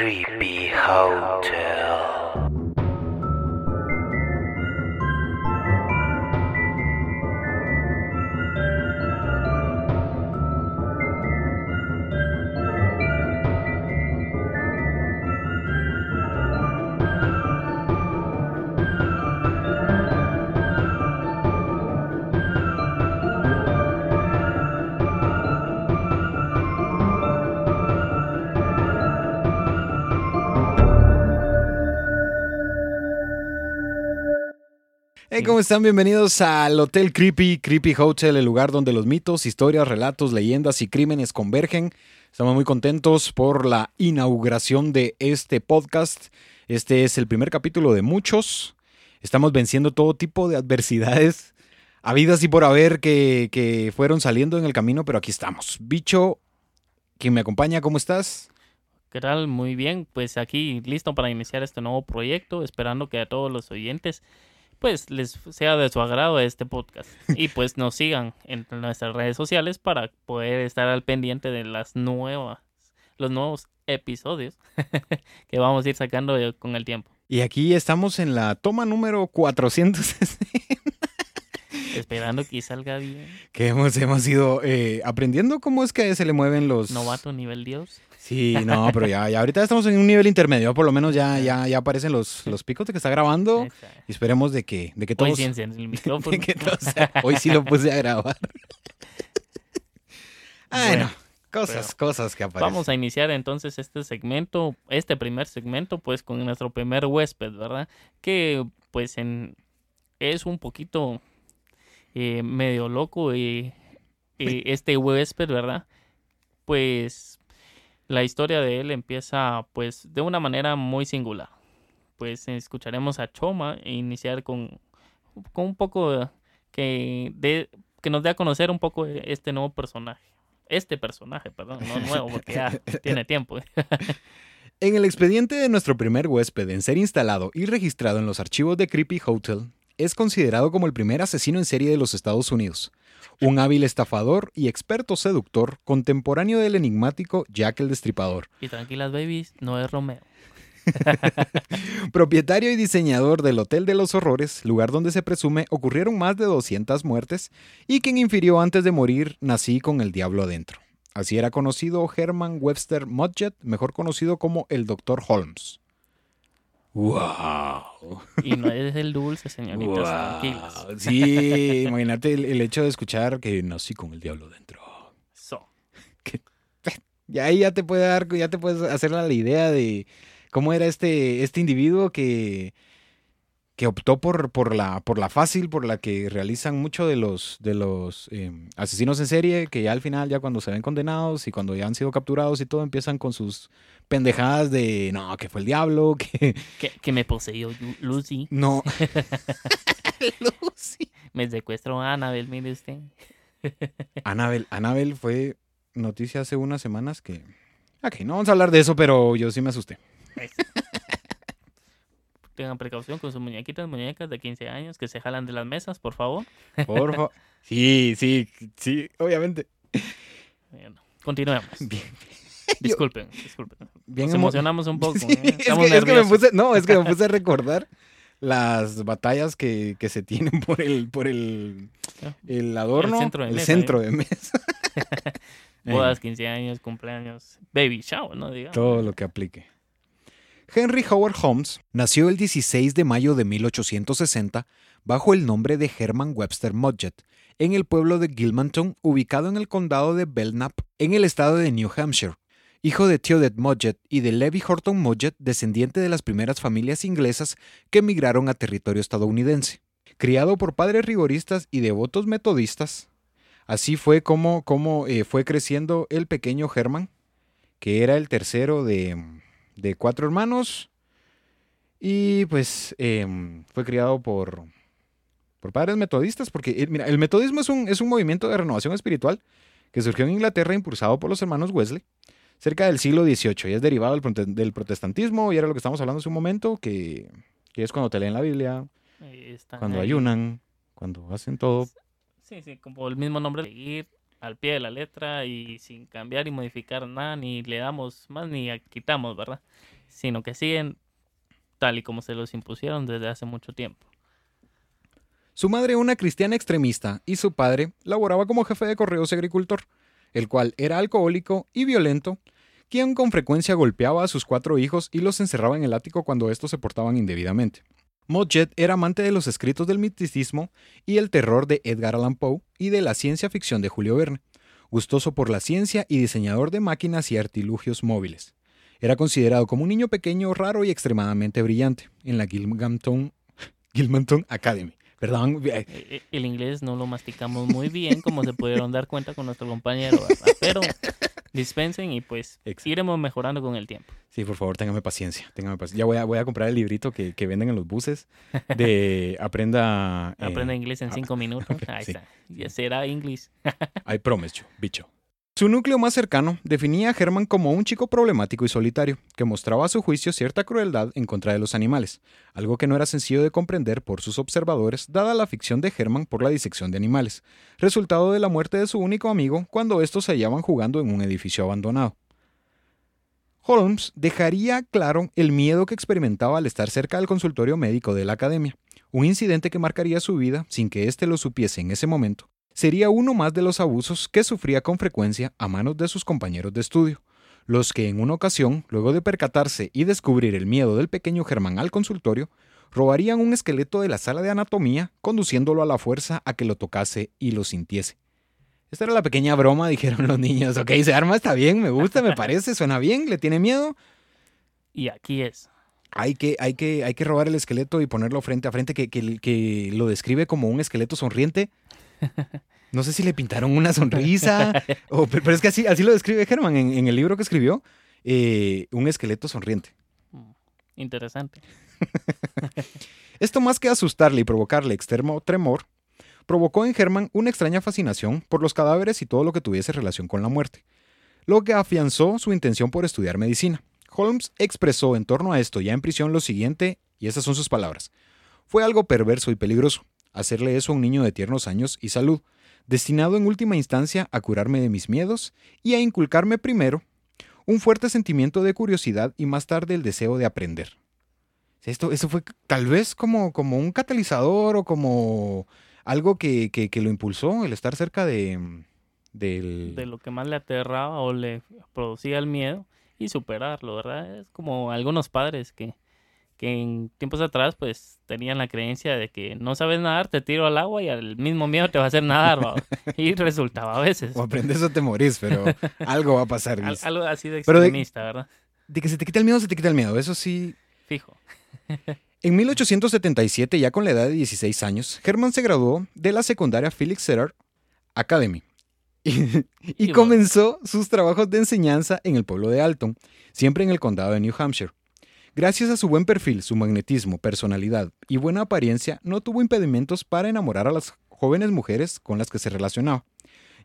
Creepy Hotel. ¿Cómo están? Bienvenidos al Hotel Creepy, Creepy Hotel, el lugar donde los mitos, historias, relatos, leyendas y crímenes convergen. Estamos muy contentos por la inauguración de este podcast. Este es el primer capítulo de muchos. Estamos venciendo todo tipo de adversidades, habidas y por haber, que, que fueron saliendo en el camino, pero aquí estamos. Bicho, quien me acompaña, ¿cómo estás? ¿Qué tal? Muy bien, pues aquí listo para iniciar este nuevo proyecto, esperando que a todos los oyentes pues les sea de su agrado este podcast y pues nos sigan en nuestras redes sociales para poder estar al pendiente de las nuevas los nuevos episodios que vamos a ir sacando con el tiempo. Y aquí estamos en la toma número 460. Esperando que salga bien. que hemos, hemos ido eh, aprendiendo cómo es que se le mueven los... Novato nivel Dios. Sí, no, pero ya, ya ahorita estamos en un nivel intermedio, por lo menos ya, ya, ya aparecen los, los picos de que está grabando y esperemos de que, de que Hoy todos... sí enciende el de micrófono. que todos- hoy sí lo puse a grabar. Bueno, Bueno, cosas, cosas que aparecen. Vamos a iniciar entonces este segmento, este primer segmento, pues con nuestro primer huésped, ¿verdad? Que pues en, es un poquito eh, medio loco y, y este huésped, ¿verdad? Pues la historia de él empieza pues de una manera muy singular. Pues escucharemos a Choma e iniciar con, con un poco de- que, de, que nos dé a conocer un poco este nuevo personaje. Este personaje, perdón, no nuevo, porque ya tiene tiempo. En el expediente de nuestro primer huésped en ser instalado y registrado en los archivos de Creepy Hotel, es considerado como el primer asesino en serie de los Estados Unidos, un hábil estafador y experto seductor contemporáneo del enigmático Jack el Destripador, Y tranquilas, babies, no es Romeo. propietario y diseñador del Hotel de los Horrores, lugar donde se presume ocurrieron más de 200 muertes, y quien infirió antes de morir, nací con el diablo adentro. Así era conocido Herman Webster Mudgett, mejor conocido como el Dr. Holmes. ¡Wow! Y no es el dulce, señoritas, tranquilas. Wow, Sí, imagínate el, el hecho de escuchar que nací con el diablo dentro. So, Y ahí ya te puede dar, ya te puedes hacer la idea de cómo era este, este individuo que, que optó por, por, la, por la fácil, por la que realizan mucho de los, de los eh, asesinos en serie, que ya al final, ya cuando se ven condenados y cuando ya han sido capturados y todo, empiezan con sus pendejadas de, no, que fue el diablo, que que, que me poseyó Lu- Lucy. no. Lucy. Me secuestró Annabelle, mire usted. Anabel, Anabel fue noticia hace unas semanas que... Ok, no vamos a hablar de eso, pero yo sí me asusté. Tengan precaución con sus muñequitas, muñecas de 15 años que se jalan de las mesas, por favor. Por favor. Sí, sí, sí, obviamente. Continuemos. Bien, Disculpen, disculpen. bien Nos emo- emocionamos un poco. Sí, ¿eh? es, que, es que me puse, no, es que me puse a recordar las batallas que, que se tienen por el, por el, el adorno, El centro de el mesa, centro de mesa. Bodas, 15 años, cumpleaños, baby shower, ¿no? Digamos. Todo lo que aplique. Henry Howard Holmes nació el 16 de mayo de 1860 bajo el nombre de Herman Webster Mudgett en el pueblo de Gilmanton, ubicado en el condado de Belknap, en el estado de New Hampshire. Hijo de Theodet Mudgett y de Levi Horton Mudgett, descendiente de las primeras familias inglesas que emigraron a territorio estadounidense. Criado por padres rigoristas y devotos metodistas, así fue como, como eh, fue creciendo el pequeño Herman, que era el tercero de, de cuatro hermanos. Y pues em, fue criado por, por padres metodistas, porque eh, mira, el metodismo es un, es un movimiento de renovación espiritual que surgió en Inglaterra impulsado por los hermanos Wesley cerca del siglo XVIII y es derivado del, prote- del protestantismo y era lo que estamos hablando hace un momento, que, que es cuando te leen la Biblia, cuando ahí. ayunan, cuando hacen todo. Sí, sí, como el mismo nombre. Al pie de la letra y sin cambiar y modificar nada, ni le damos más ni quitamos, ¿verdad? Sino que siguen tal y como se los impusieron desde hace mucho tiempo. Su madre, una cristiana extremista, y su padre laboraba como jefe de correos y agricultor, el cual era alcohólico y violento, quien con frecuencia golpeaba a sus cuatro hijos y los encerraba en el ático cuando estos se portaban indebidamente. Modjet era amante de los escritos del misticismo y el terror de Edgar Allan Poe y de la ciencia ficción de Julio Verne, gustoso por la ciencia y diseñador de máquinas y artilugios móviles. Era considerado como un niño pequeño, raro y extremadamente brillante en la Gilmanton, Gilmanton Academy. Perdón. E- e- El inglés no lo masticamos muy bien, como se pudieron dar cuenta con nuestro compañero, pero dispensen y pues Exacto. iremos mejorando con el tiempo. Sí, por favor, téngame paciencia. Téngame paciencia. Ya voy a, voy a comprar el librito que, que venden en los buses de Aprenda. eh, Aprende inglés en cinco minutos. Ahí sí. está. Ya será inglés. I promise you, bicho. Su núcleo más cercano definía a Herman como un chico problemático y solitario, que mostraba a su juicio cierta crueldad en contra de los animales, algo que no era sencillo de comprender por sus observadores, dada la ficción de Herman por la disección de animales, resultado de la muerte de su único amigo cuando estos se hallaban jugando en un edificio abandonado. Holmes dejaría claro el miedo que experimentaba al estar cerca del consultorio médico de la academia, un incidente que marcaría su vida sin que éste lo supiese en ese momento sería uno más de los abusos que sufría con frecuencia a manos de sus compañeros de estudio, los que en una ocasión, luego de percatarse y descubrir el miedo del pequeño Germán al consultorio, robarían un esqueleto de la sala de anatomía, conduciéndolo a la fuerza a que lo tocase y lo sintiese. Esta era la pequeña broma, dijeron los niños. Ok, se arma, está bien, me gusta, me parece, suena bien, le tiene miedo. Y aquí es. Hay que, hay que, hay que robar el esqueleto y ponerlo frente a frente, que, que, que lo describe como un esqueleto sonriente. No sé si le pintaron una sonrisa, o, pero, es que así, así lo describe Herman en, en el libro que escribió, eh, un esqueleto sonriente. Mm, Interesante. Esto más que asustarle y provocarle extremo tremor, provocó en Herman una extraña fascinación por los cadáveres y todo lo que tuviese relación con la muerte, lo que afianzó su intención por estudiar medicina. Holmes expresó en torno a esto ya en prisión lo siguiente, y esas son sus palabras. Fue algo perverso y peligroso, hacerle eso a un niño de tiernos años y salud, destinado en última instancia a curarme de mis miedos y a inculcarme primero un fuerte sentimiento de curiosidad y más tarde el deseo de aprender. Esto, esto fue tal vez como, como un catalizador o como algo que, que, que lo impulsó, el estar cerca de, del... De lo que más le aterraba o le producía el miedo y superarlo, ¿verdad? Es como algunos padres que, que en tiempos atrás pues tenían la creencia de que no sabes nadar, te tiro al agua y al mismo miedo te va a hacer nadar, ¿va? y resultaba a veces. O aprendes o te morís, pero algo va a pasar. Al- algo así de extremista, ¿verdad? De que se te quita el miedo, se te quita el miedo. Eso sí, Fijo. En 1877, ya con la edad de 16 años, Herman se graduó de la secundaria Felix Serrar Academy y, comenzó sus trabajos de enseñanza en el pueblo de Alton, siempre en el condado de New Hampshire. Gracias a su buen perfil, su magnetismo, personalidad y buena apariencia, no tuvo impedimentos para enamorar a las jóvenes mujeres con las que se relacionaba.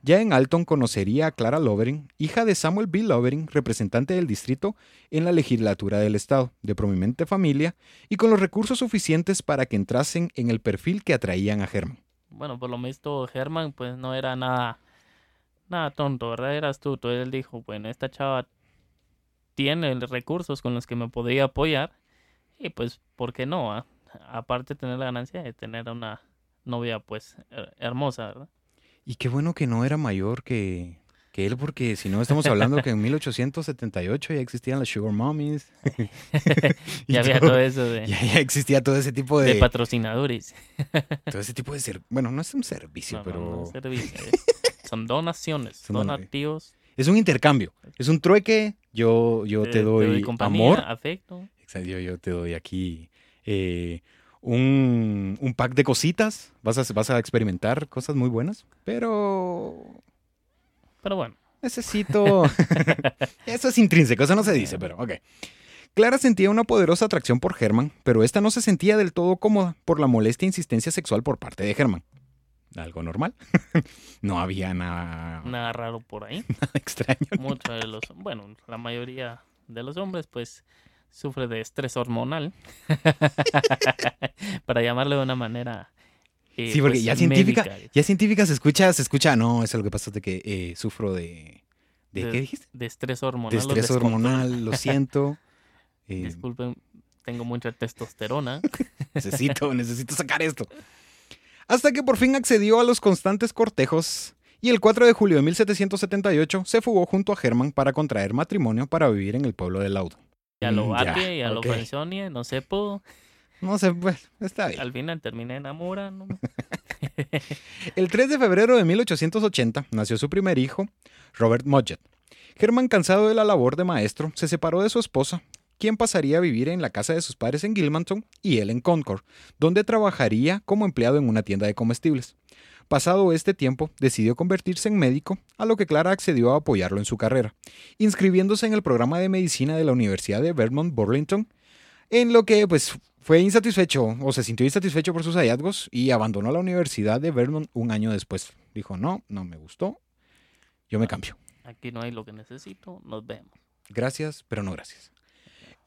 Ya en Alton conocería a Clara Lovering, hija de Samuel B. Lovering, representante del distrito en la legislatura del estado, de prominente familia y con los recursos suficientes para que entrasen en el perfil que atraían a Herman. Bueno, por lo visto Herman pues no era nada, nada tonto, ¿verdad? Era astuto. Él dijo, bueno, esta chava tiene recursos con los que me podría apoyar y pues, ¿por qué no? ah? Aparte de tener la ganancia de tener una novia pues her- hermosa, ¿verdad? Y qué bueno que no era mayor que, que él, porque si no estamos hablando que en 1878 ya existían las Sugar Mommies. Ya había todo eso de, Ya, ya existía todo ese tipo de de, patrocinadores. todo ese tipo de ser, bueno, no es un servicio, No, no, pero no, servicio, es- Son donaciones, Son dona- donativos. Es un intercambio, es un trueque. Yo, yo te, doy, compañía, amor, afecto. Exacto, yo, yo te doy aquí eh, un, un pack de cositas. Vas a, vas a experimentar cosas muy buenas, pero Pero bueno, necesito... eso es intrínseco, eso no se dice, pero ok. Clara sentía una poderosa atracción por Herman, pero esta no se sentía del todo cómoda por la molesta insistencia sexual por parte de Herman. Algo normal. no había nada, nada raro por ahí. extraño. Muchos de los, bueno, la mayoría de los hombres pues sufre de estrés hormonal. Para llamarlo de una manera eh, Sí, porque pues, ya científica, médica, ya científica se escucha, se escucha, no, eso lo que pasa es de que eh, sufro de, de, De- ¿qué dijiste? de estrés hormonal. De estrés hormonal, lo siento. Eh, Disculpen, tengo mucha testosterona. necesito, necesito sacar esto. Hasta que por fin accedió a los constantes cortejos y el 4 de julio de 1778 se fugó junto a Herman para contraer matrimonio para vivir en el pueblo de Laudo. Ya lo Mm, ya, bate, ya, ok. lo no se pudo. No sé, pues, está bien. Al final terminé enamorando. El 3 de febrero de 1880 nació su primer hijo, Robert Mudgett. Herman, cansado de la labor de maestro, se separó de su esposa, quien pasaría a vivir en la casa de sus padres en Gilmanton y él en Concord, donde trabajaría como empleado en una tienda de comestibles. Pasado este tiempo, decidió convertirse en médico, a lo que Clara accedió a apoyarlo en su carrera, inscribiéndose en el programa de medicina de la Universidad de Vermont Burlington, en lo que pues fue insatisfecho o se sintió insatisfecho por sus hallazgos y abandonó la Universidad de Vermont un año después. Dijo, no, no me gustó, yo me cambio. Aquí no hay lo que necesito, nos vemos. Gracias, pero no gracias.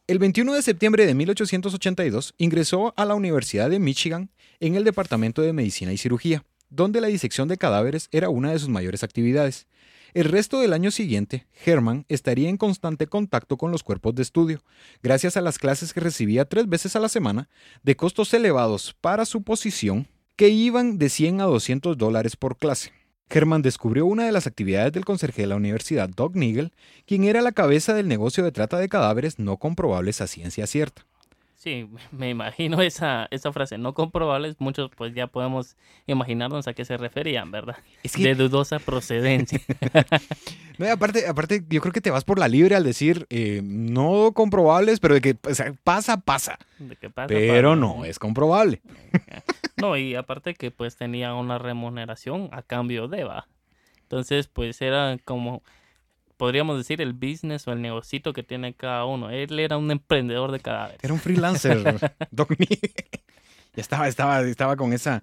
El 21 de septiembre de 1882 ingresó a la Universidad de Michigan en el Departamento de Medicina y Cirugía, donde la disección de cadáveres era una de sus mayores actividades. El resto del año siguiente, Herman estaría en constante contacto con los cuerpos de estudio, gracias a las clases que recibía tres veces a la semana, de costos elevados para su posición, que iban de 100 a 200 dólares por clase. Herman descubrió una de las actividades del conserje de la universidad, Doug Nigel, quien era la cabeza del negocio de trata de cadáveres no comprobables a ciencia cierta. Sí, me imagino esa, esa frase, no comprobables, muchos pues ya podemos imaginarnos a qué se referían, ¿verdad? Es De dudosa procedencia. No, aparte, aparte, yo creo que te vas por la libre al decir eh, no comprobables, pero de que o sea, pasa, pasa. ¿De qué pasa? Pero no es comprobable. No, y aparte que pues tenía una remuneración a cambio de, va. Entonces, pues era como, podríamos decir, el business o el negocito que tiene cada uno. Él era un emprendedor de cadáveres. Era un freelancer, Doc. Ya estaba, estaba, estaba con, esa,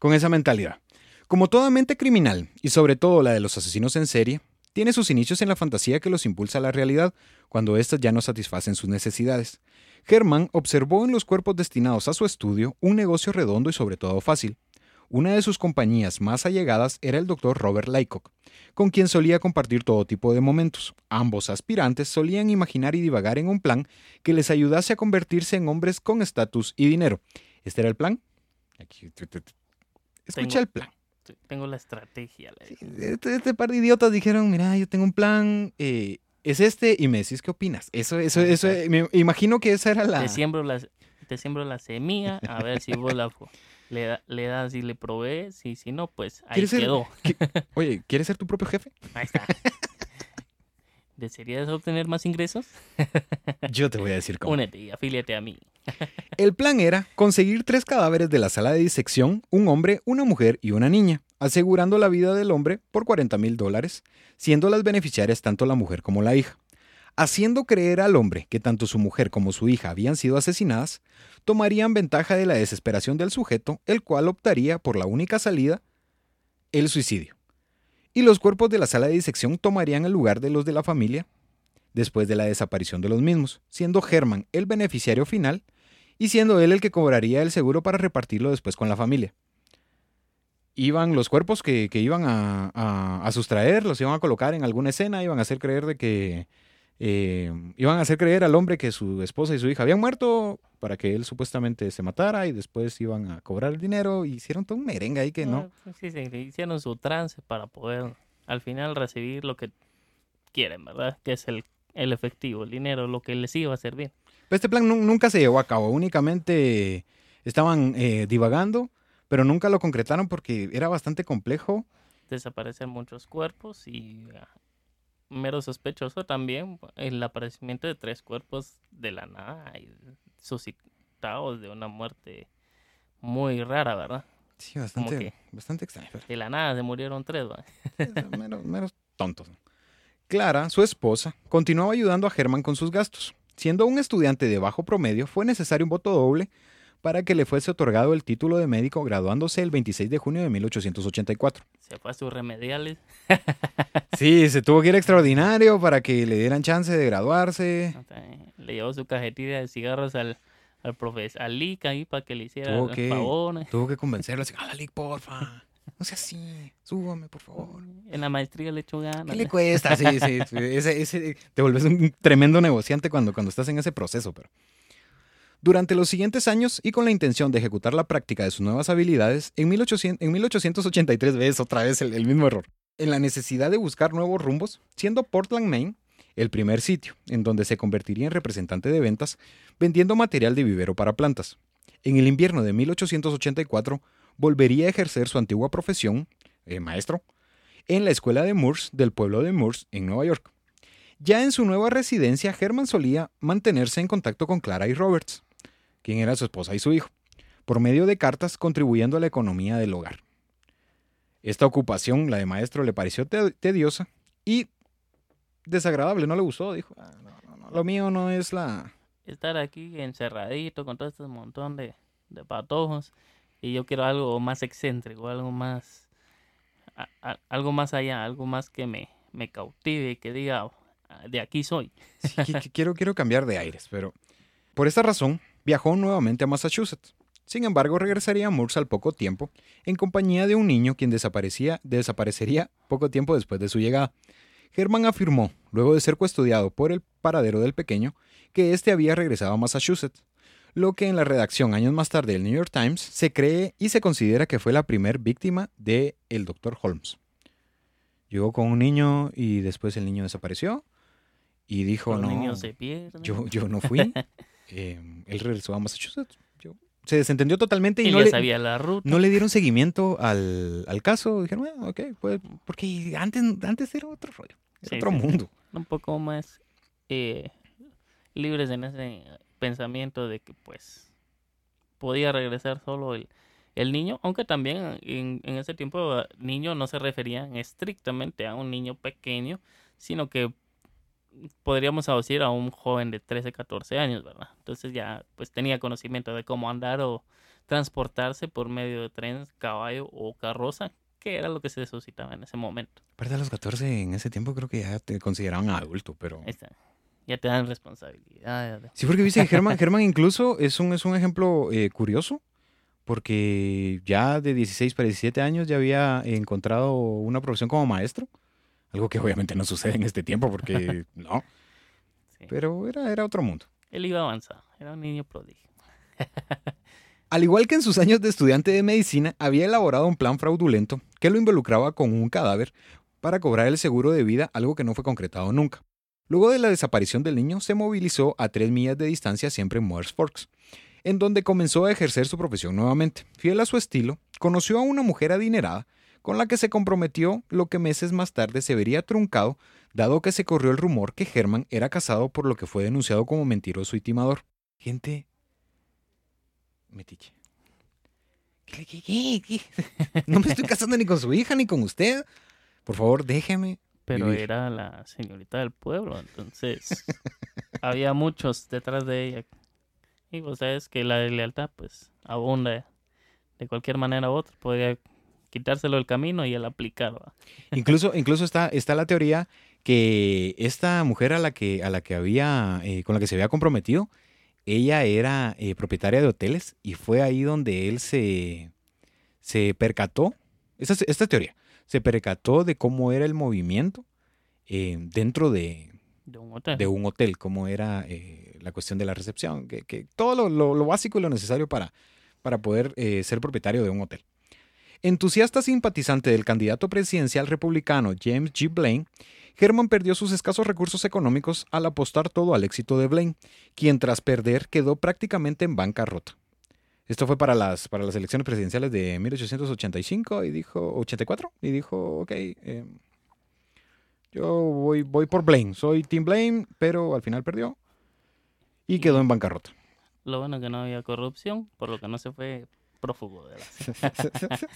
con esa mentalidad. Como toda mente criminal, y sobre todo la de los asesinos en serie, tiene sus inicios en la fantasía que los impulsa a la realidad, cuando éstas ya no satisfacen sus necesidades. Herman observó en los cuerpos destinados a su estudio un negocio redondo y sobre todo fácil. Una de sus compañías más allegadas era el doctor Robert Laycock, con quien solía compartir todo tipo de momentos. Ambos aspirantes solían imaginar y divagar en un plan que les ayudase a convertirse en hombres con estatus y dinero. ¿Este era el plan? Aquí. Escucha el plan. Tengo la estrategia. Sí, digo. Este, este par de idiotas dijeron, mira, yo tengo un plan, eh, es este, y me decís qué opinas. Eso, eso, eso, exacto. me imagino que esa era la... Te siembro la, te siembro la semilla, a ver si vos la, le, da- le das y le provees, y si no, pues ahí ¿Quieres ser- quedó. Oye, ¿quieres ser tu propio jefe? Ahí está. ¿Desearías obtener más ingresos? Yo te voy a decir cómo. Únete y afíliate a mí. El plan era conseguir tres cadáveres de la sala de disección, un hombre, una mujer y una niña, asegurando la vida del hombre por 40 mil dólares, siendo las beneficiarias tanto la mujer como la hija. Haciendo creer al hombre que tanto su mujer como su hija habían sido asesinadas, tomarían ventaja de la desesperación del sujeto, el cual optaría por la única salida, el suicidio. Y los cuerpos de la sala de disección tomarían el lugar de los de la familia después de la desaparición de los mismos, siendo Herman el beneficiario final y siendo él el que cobraría el seguro para repartirlo después con la familia. Iban los cuerpos que, que iban a, a- a sustraer, los iban a colocar en alguna escena, iban a hacer creer de que eh, iban a hacer creer al hombre que su esposa y su hija habían muerto para que él supuestamente se matara y después iban a cobrar el dinero hicieron todo un merengue ahí que no. Ah, Sí, sí, hicieron su trance para poder al final recibir lo que quieren, ¿verdad? Que es el, el efectivo, el dinero, lo que les iba a servir. Pero este plan nu- nunca se llevó a cabo, únicamente estaban eh, divagando, pero nunca lo concretaron porque era bastante complejo. Desaparecen muchos cuerpos y ah, mero sospechoso también el aparecimiento de tres cuerpos de la nada y suscitados de una muerte muy rara, ¿verdad? Sí, bastante, bastante extraño. De la nada se murieron tres, ¿va? meros, meros tontos. Clara, su esposa, continuaba ayudando a Germán con sus gastos. Siendo un estudiante de bajo promedio, fue necesario un voto doble para que le fuese otorgado el título de médico graduándose el 26 de junio de 1884. Se fue a sus remediales. Sí, se tuvo que ir extraordinario para que le dieran chance de graduarse. Le llevó su cajetilla de cigarros al, al profesor, al Lick ahí para que le hiciera Tuvo que- favor. Tuvo que convencerlo así, ¡Hala, Lick, porfa! No sea así, súbame, por favor. En la maestría le echó ganas. ¿Qué le cuesta? Sí, sí, sí. Ese, ese- te vuelves un tremendo negociante cuando, cuando estás en ese proceso, pero... Durante los siguientes años, y con la intención de ejecutar la práctica de sus nuevas habilidades, en, 1800 en 1883 ves otra vez el, el mismo error. En la necesidad de buscar nuevos rumbos, siendo Portland, Maine, el primer sitio en donde se convertiría en representante de ventas, vendiendo material de vivero para plantas. En el invierno de 1884, volvería a ejercer su antigua profesión, eh, maestro, en la escuela de Moores del pueblo de Moores en Nueva York. Ya en su nueva residencia, Herman solía mantenerse en contacto con Clara y Roberts, quien era su esposa y su hijo, por medio de cartas contribuyendo a la economía del hogar. Esta ocupación, la de maestro, le pareció te- tediosa y desagradable, no le gustó, dijo, "Ah, no, no, no, lo mío no es la... Estar aquí encerradito con todo este montón de, de patojos. Y yo quiero algo más excéntrico, algo más. a- a- algo más allá, algo más que me, me cautive, que diga, "Ah, de aquí soy. Sí, que- que quiero, quiero cambiar de aires, pero por esta razón viajó nuevamente a Massachusetts. Sin embargo, regresaría a Moores al poco tiempo, en compañía de un niño quien desaparecía, desaparecería poco tiempo después de su llegada. Herman afirmó, luego de ser custodiado por el paradero del pequeño, que éste había regresado a Massachusetts, lo que en la redacción años más tarde del New York Times se cree y se considera que fue la primer víctima del el Dr. Holmes. Llegó con un niño y después el niño desapareció y dijo, Los no, niños se yo, yo no fui. Eh, él regresó a Massachusetts. Yo- se desentendió totalmente y, y no, ya le, sabía la ruta. no le dieron seguimiento al, al caso. Dijeron, bueno, ok, pues, porque antes, antes era otro rollo, era Sí, otro sí. mundo. un poco más eh, libres en ese pensamiento de que pues podía regresar solo el, el niño, aunque también en, en ese tiempo eh, niño no se referían estrictamente a un niño pequeño, sino que podríamos decir a un joven de 13, 14 años, ¿verdad? Entonces ya pues tenía conocimiento de cómo andar o transportarse por medio de tren, caballo o carroza, que era lo que se suscitaba en ese momento. Aparte de los 14, en ese tiempo creo que ya te consideraban adulto, pero... Está. Ya te dan responsabilidad. Sí, porque viste que Germán, Germán incluso es un, es un ejemplo eh, curioso, porque ya de 16 para 17 años ya había encontrado una profesión como maestro, algo que obviamente no sucede en este tiempo, porque no, Sí. pero era, era otro mundo. Él iba avanzado, era un niño prodigio. Al igual que en sus años de estudiante de medicina, había elaborado un plan fraudulento que lo involucraba con un cadáver para cobrar el seguro de vida, algo que no fue concretado nunca. Luego de la desaparición del niño, se movilizó a tres millas de distancia, siempre en Moores Forks, en donde comenzó a ejercer su profesión nuevamente. Fiel a su estilo, conoció a una mujer adinerada con la que se comprometió, lo que meses más tarde se vería truncado, dado que se corrió el rumor que Herman era casado por lo que fue denunciado como mentiroso y timador. Gente metiche. ¿Qué, qué, qué, qué? No me estoy casando ni con su hija ni con usted. Por favor, déjeme. Pero Vivir. era la señorita del pueblo, entonces había muchos detrás de ella. Y vos sabes que la lealtad, pues, abunda de cualquier manera u otra. Podría quitárselo del camino y el aplicar. ¿va? Incluso, incluso está, está la teoría que esta mujer a la que, a la que había, eh, con la que se había comprometido, ella era eh, propietaria de hoteles y fue ahí donde él se, se percató, esta, es- esta es teoría, se percató de cómo era el movimiento eh, dentro de, De un hotel. de un hotel, cómo era eh, la cuestión de la recepción, que, que todo lo, lo- lo básico y lo necesario para, para poder ser propietario de un hotel. Entusiasta simpatizante del candidato presidencial republicano James G. Blaine, Herman perdió sus escasos recursos económicos al apostar todo al éxito de Blaine, quien tras perder quedó prácticamente en bancarrota. Esto fue para las, para las elecciones presidenciales de 1885 y dijo, 84, y dijo, ok, eh, yo voy, voy por Blaine, soy Team Blaine, pero al final perdió y quedó en bancarrota. Lo bueno que no había corrupción, por lo que no se fue prófugo de la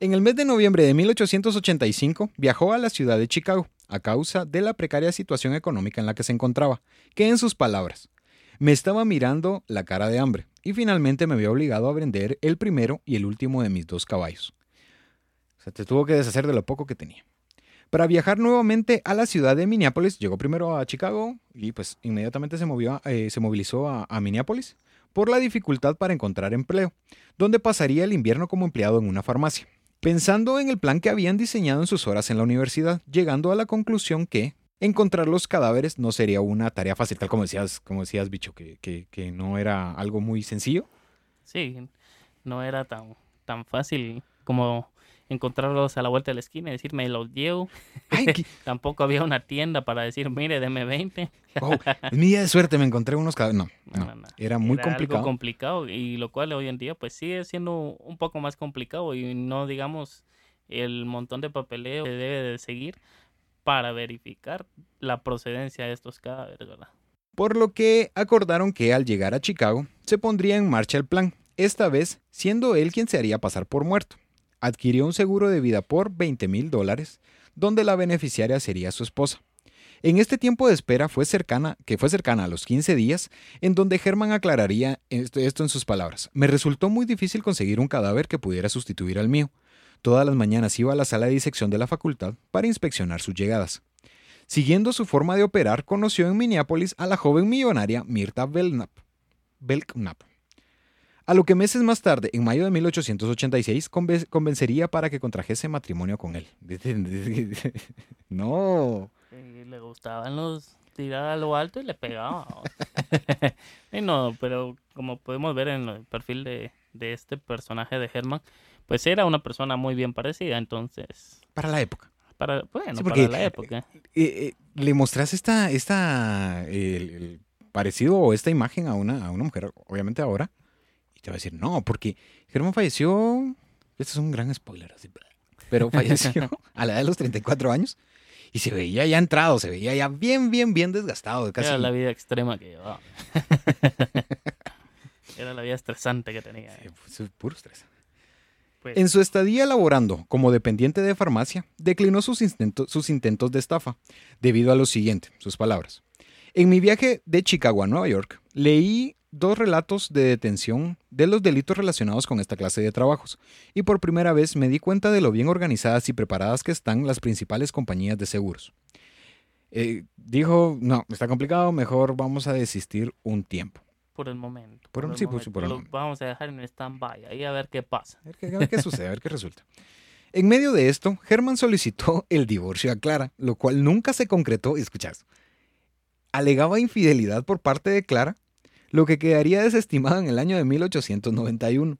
En el mes de noviembre de 1885 viajó a la ciudad de Chicago a causa de la precaria situación económica en la que se encontraba, que en sus palabras, me estaba mirando la cara de hambre y finalmente me había obligado a vender el primero y el último de mis dos caballos. O sea, te tuvo que deshacer de lo poco que tenía. Para viajar nuevamente a la ciudad de Minneapolis, llegó primero a Chicago y pues inmediatamente se, movió, eh, se movilizó a Minneapolis por la dificultad para encontrar empleo, donde pasaría el invierno como empleado en una farmacia. Pensando en el plan que habían diseñado en sus horas en la universidad, llegando a la conclusión que encontrar los cadáveres no sería una tarea fácil, tal como decías, como decías, bicho, que, que, que no era algo muy sencillo. Sí, no era tan, tan fácil como encontrarlos a la vuelta de la esquina y decir, me los llevo. Ay, Tampoco había una tienda para decir, mire, deme 20. oh, mi día de suerte me encontré unos cadáveres. No, No, no, no, no. era muy Era algo complicado. complicado y lo cual hoy en día pues sigue siendo un poco más complicado y no digamos el montón de papeleo que debe de seguir para verificar la procedencia de estos cadáveres, ¿verdad? por lo que acordaron que al llegar a Chicago se pondría en marcha el plan, esta vez siendo él quien se haría pasar por muerto. Adquirió un seguro de vida por 20 mil dólares, donde la beneficiaria sería su esposa. En este tiempo de espera fue cercana, que fue cercana a los 15 días, en donde Herman aclararía esto, esto en sus palabras. Me resultó muy difícil conseguir un cadáver que pudiera sustituir al mío. Todas las mañanas iba a la sala de disección de la facultad para inspeccionar sus llegadas. Siguiendo su forma de operar, conoció en Minneapolis a la joven millonaria Mirta. Belknap. A lo que meses más tarde, en mayo de 1886, conven- convencería para que contrajese matrimonio con él. No. Le gustaban los tirar a lo alto y le pegaba. y no, pero como podemos ver en el perfil de, de este personaje de Herman, pues era una persona muy bien parecida, entonces, Para la época. para, bueno, Sí, para la época. Eh, eh, le mostras esta, esta el, el parecido o esta imagen a una, a una mujer, obviamente ahora, te va a decir, no, porque Germán falleció, este es un gran spoiler, así, pero falleció a la edad de los 34 años y se veía ya entrado, se veía ya bien, bien, bien desgastado, casi. Era la vida extrema que llevaba. era la vida estresante que tenía. Sí, pues, puro estrés. Pues, En su estadía laborando como dependiente de farmacia, declinó sus, intento- sus intentos de estafa, debido a lo siguiente, sus palabras. En mi viaje de Chicago a Nueva York, leí dos relatos de detención de los delitos relacionados con esta clase de trabajos, y por primera vez me di cuenta de lo bien organizadas y preparadas que están las principales compañías de seguros. Eh, dijo, no, está complicado, mejor vamos a desistir un tiempo. por el momento. Por el- sí, sí, por el momento. Vamos a dejar en stand-by, ahí a ver qué pasa. A ver qué, a ver qué sucede, a ver qué resulta. En medio de esto, Herman solicitó el divorcio a Clara, lo cual nunca se concretó. Escucha esto. Alegaba infidelidad por parte de Clara, lo que quedaría desestimado en el año de 1891.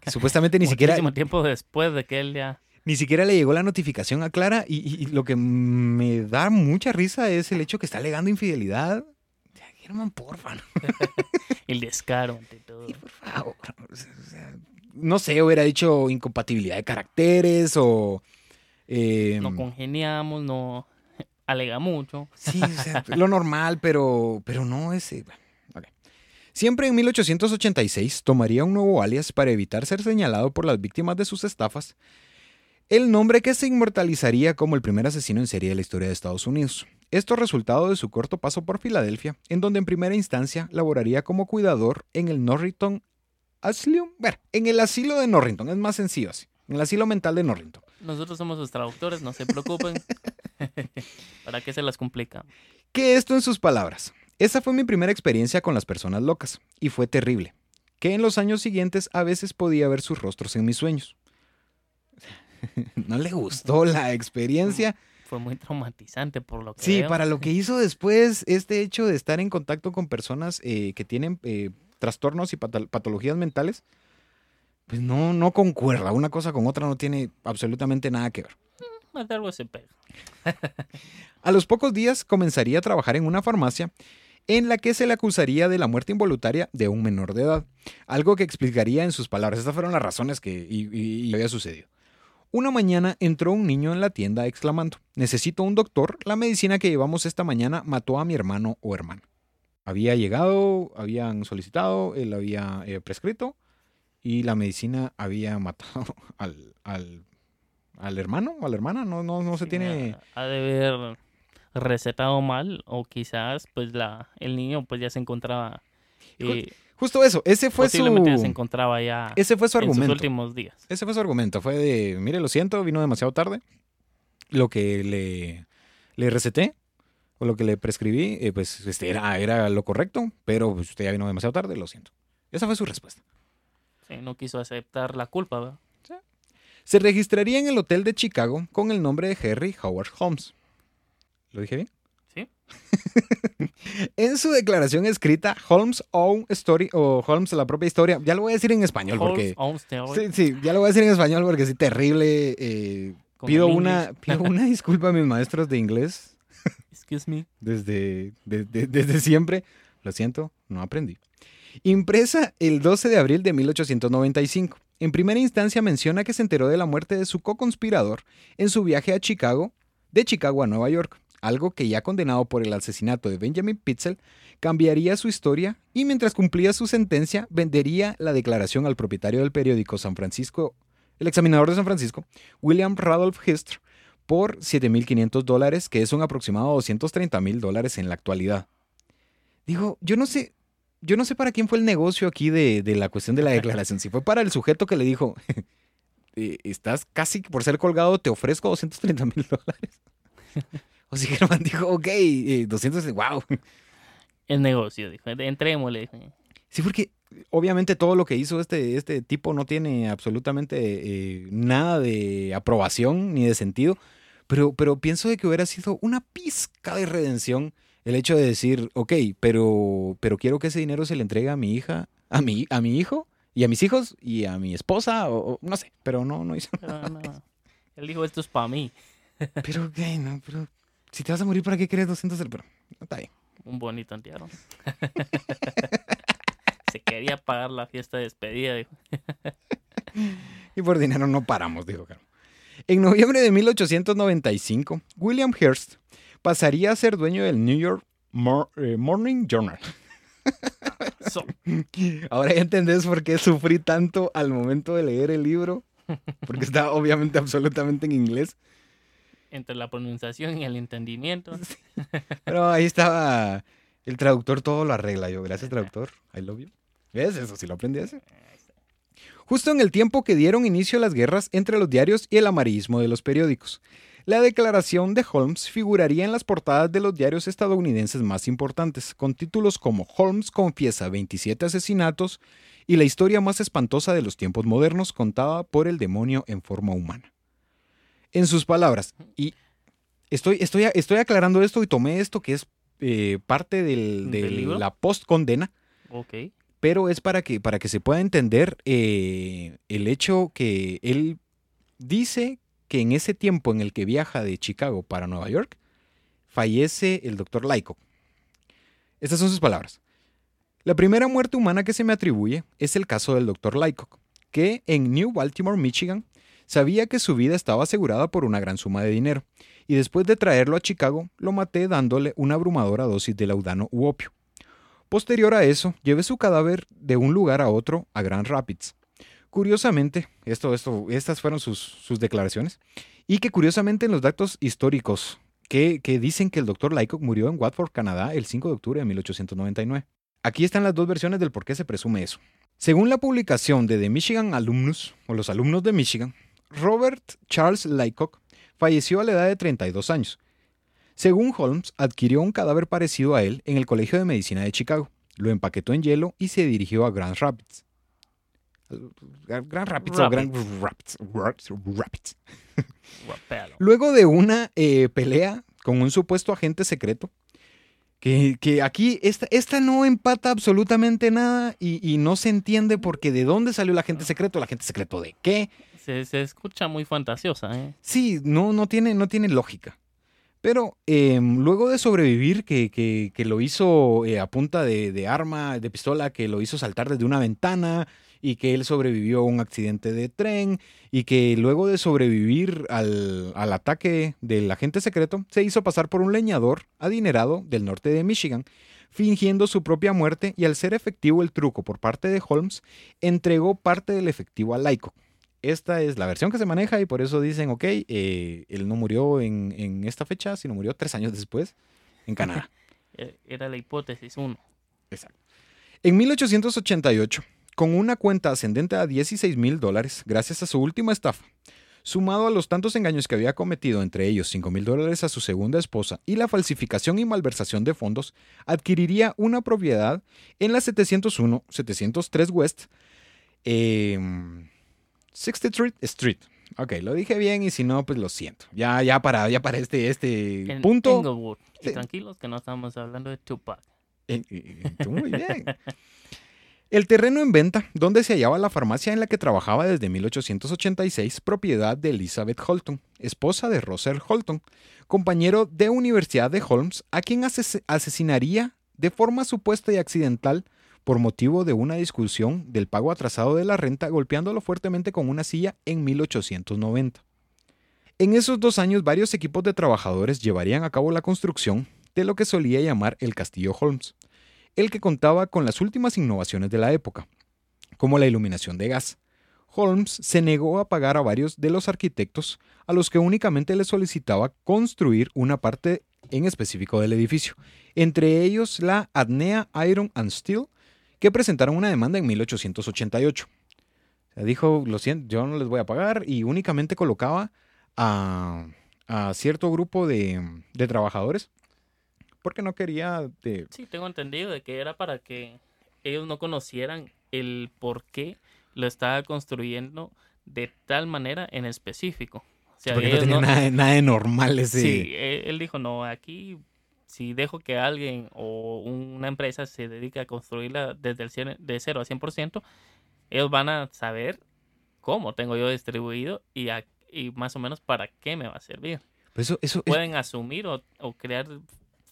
Que supuestamente ni siquiera, Muchísimo tiempo después de que él ya... ni siquiera le llegó la notificación a Clara y, y- y lo que me da mucha risa es el hecho que está alegando infidelidad. Herman, porfa, no, El descaro ante todo. por favor. O sea, no sé, hubiera dicho incompatibilidad de caracteres o... eh, No congeniamos, no alega mucho. Sí, o sea, lo normal, pero, pero no ese. bueno. Siempre en 1886 tomaría un nuevo alias para evitar ser señalado por las víctimas de sus estafas, el nombre que se inmortalizaría como el primer asesino en serie de la historia de Estados Unidos. Esto resultado de su corto paso por Filadelfia, en donde en primera instancia laboraría como cuidador en el Norrington Asylum. Bueno, en el asilo de Norrington, es más sencillo así. En el asilo mental de Norrington. Nosotros somos sus traductores, no se preocupen. ¿Para qué se las complica? Que esto en sus palabras. Esa fue mi primera experiencia con las personas locas, y fue terrible. Que en los años siguientes a veces podía ver sus rostros en mis sueños. no le gustó la experiencia. Fue muy traumatizante por lo que Sí, veo. para lo que hizo después, este hecho de estar en contacto con personas eh, que tienen eh, trastornos y patologías mentales, pues no, no concuerda. Una cosa con otra no tiene absolutamente nada que ver. Más de algo se pega. A los pocos días comenzaría a trabajar en una farmacia en la que se le acusaría de la muerte involuntaria de un menor de edad, algo que explicaría en sus palabras. Estas fueron las razones que y- y- y había sucedido. Una mañana entró un niño en la tienda exclamando, necesito un doctor, la medicina que llevamos esta mañana mató a mi hermano o hermana. Había llegado, habían solicitado, él había eh, prescrito y la medicina había matado al, al, al hermano o a la hermana, no, no, no se tiene... Ha de haber recetado mal o quizás pues la el niño pues ya se encontraba eh, Justo eso, ese fue su... ya se encontraba ya Ese fue su en sus argumento. últimos días. Ese fue su argumento. Fue de, mire, lo siento, vino demasiado tarde. Lo que le, le receté con lo que le prescribí, eh, pues este, era, era lo correcto, pero pues, usted ya vino demasiado tarde, lo siento. Esa fue su respuesta. Sí, no quiso aceptar la culpa, ¿verdad? Se registraría en el hotel de Chicago con el nombre de Harry Howard Holmes. ¿Lo dije bien? Sí. En su declaración escrita, Holmes Own Story, o Holmes la propia historia, ya lo voy a decir en español porque... Holmes Owns Sí, sí, ya lo voy a decir en español porque sí, terrible. eh, pido, una, pido una disculpa a mis maestros de inglés Excuse me. desde, de- de- desde siempre. Lo siento, no aprendí. Impresa el 12 de abril de 1895. En primera instancia menciona que se enteró de la muerte de su co-conspirador en su viaje a Chicago, de Chicago a Nueva York, algo que ya condenado por el asesinato de Benjamin Pitzel, cambiaría su historia y mientras cumplía su sentencia vendería la declaración al propietario del periódico San Francisco, el examinador de San Francisco, William Randolph Hearst, por 7.500 dólares, que es un aproximado 230 mil dólares en la actualidad. Digo, yo no sé, yo no sé para quién fue el negocio aquí de, de la cuestión de la declaración. Si fue para el sujeto que le dijo, eh, estás casi por ser colgado, te ofrezco 230 mil dólares. O si Germán dijo, ok, eh, 200, wow. El negocio, dijo. Entrémosle. dijo. Sí, porque obviamente todo lo que hizo este, este tipo no tiene absolutamente eh, nada de aprobación ni de sentido, pero, pero pienso de que hubiera sido una pizca de redención el hecho de decir, ok, pero, pero quiero que ese dinero se le entregue a mi hija, a mi, a mi hijo y a mis hijos y a mi esposa, o, o no sé, pero no, no hizo Pero no. Él dijo, esto es para mí. Pero, ok, no, pero si te vas a morir, ¿para qué querés 200? Pero está bien. Un bonito entierro. Se quería pagar la fiesta de despedida, dijo. Y por dinero no paramos, dijo Carlos. En noviembre de 1895, William Hearst pasaría a ser dueño del New York Mor- eh, Morning Journal. Ahora ya entendés por qué sufrí tanto al momento de leer el libro, porque está obviamente absolutamente en inglés. Entre la pronunciación y el entendimiento. Pero ahí estaba el traductor, todo lo arregla yo. Gracias, traductor. I love you. ¿Ves? Eso sí lo aprendí a hacer. Justo en el tiempo que dieron inicio las guerras entre los diarios y el amarillismo de los periódicos. La declaración de Holmes figuraría en las portadas de los diarios estadounidenses más importantes, con títulos como Holmes confiesa 27 asesinatos y la historia más espantosa de los tiempos modernos contada por el demonio en forma humana. En sus palabras, y estoy, estoy, estoy aclarando esto y tomé esto que es eh, parte del- de la post-condena, Ok. pero es para que, para que se pueda entender eh, el hecho que él dice que en ese tiempo en el que viaja de Chicago para Nueva York, fallece el doctor Laico. Estas son sus palabras. La primera muerte humana que se me atribuye es el caso del doctor Lycock, que en New Baltimore, Michigan, sabía que su vida estaba asegurada por una gran suma de dinero, y después de traerlo a Chicago, lo maté dándole una abrumadora dosis de laudano u opio. Posterior a eso, llevé su cadáver de un lugar a otro a Grand Rapids. Curiosamente, esto, esto, estas fueron sus, sus declaraciones, y que curiosamente en los datos históricos que, que dicen que el doctor Lycock murió en Watford, Canadá, el 5 de octubre de 1899. Aquí están las dos versiones del por qué se presume eso. Según la publicación de The Michigan Alumnus, o los alumnos de Michigan, Robert Charles Lycock falleció a la edad de 32 años. Según Holmes, adquirió un cadáver parecido a él en el Colegio de Medicina de Chicago, lo empaquetó en hielo y se dirigió a Grand Rapids. Grand Rapids o Grand Rapids. Rapids. Luego de una eh, pelea con un supuesto agente secreto, que, que aquí esta, esta no empata absolutamente nada y, y no se entiende porque de dónde salió el agente secreto, el agente secreto de qué. Se, escucha muy fantasiosa, ¿eh? Sí, no, no, tiene, no tiene lógica. Pero eh, luego de sobrevivir, que, que- que lo hizo eh, a punta de, de arma, de pistola, que lo hizo saltar desde una ventana y que él sobrevivió a un accidente de tren y que luego de sobrevivir al, al ataque del agente secreto, se hizo pasar por un leñador adinerado del norte de Michigan, fingiendo su propia muerte y al ser efectivo el truco por parte de Holmes, entregó parte del efectivo a Laico. Esta es la versión que se maneja y por eso dicen, ok, eh, él no murió en, en esta fecha, sino murió tres años después en Canadá. E- Era la hipótesis uno. Exacto. En 1888, con una cuenta ascendente a 16 mil dólares, gracias a su última estafa, sumado a los tantos engaños que había cometido, entre ellos 5 mil dólares a su segunda esposa y la falsificación y malversación de fondos, adquiriría una propiedad en la 701-703 West, eh, 63 Street. Ok, lo dije bien y si no, pues lo siento. Ya, ya para, ya para este, este En punto. Inglewood. Y Sí. tranquilos que no estamos hablando de Tupac. Tú muy bien. El terreno en venta, donde se hallaba la farmacia en la que trabajaba desde 1886, propiedad de Elizabeth Holton, esposa de Russell Holton, compañero de universidad de Holmes, a quien ases- asesinaría de forma supuesta y accidental por motivo de una discusión del pago atrasado de la renta, golpeándolo fuertemente con una silla en 1890. En esos dos años, varios equipos de trabajadores llevarían a cabo la construcción de lo que solía llamar el Castillo Holmes, el que contaba con las últimas innovaciones de la época, como la iluminación de gas. Holmes se negó a pagar a varios de los arquitectos a los que únicamente le solicitaba construir una parte en específico del edificio, entre ellos la Adnea Iron and Steel, que presentaron una demanda en 1888. O sea, dijo, lo siento, yo no les voy a pagar y únicamente colocaba a, a cierto grupo de, de trabajadores porque no quería de, Sí, tengo entendido de que era para que ellos no conocieran el por qué lo estaba construyendo de tal manera en específico. O sea, porque no tenía no- nada, nada de normal ese. Sí, él, él dijo, no, aquí si dejo que alguien o una empresa se dedique a construirla desde el cien- de 0 a 100%, ellos van a saber cómo tengo yo distribuido y, a- y más o menos para qué me va a servir. Pues eso, eso es- Pueden asumir o, o crear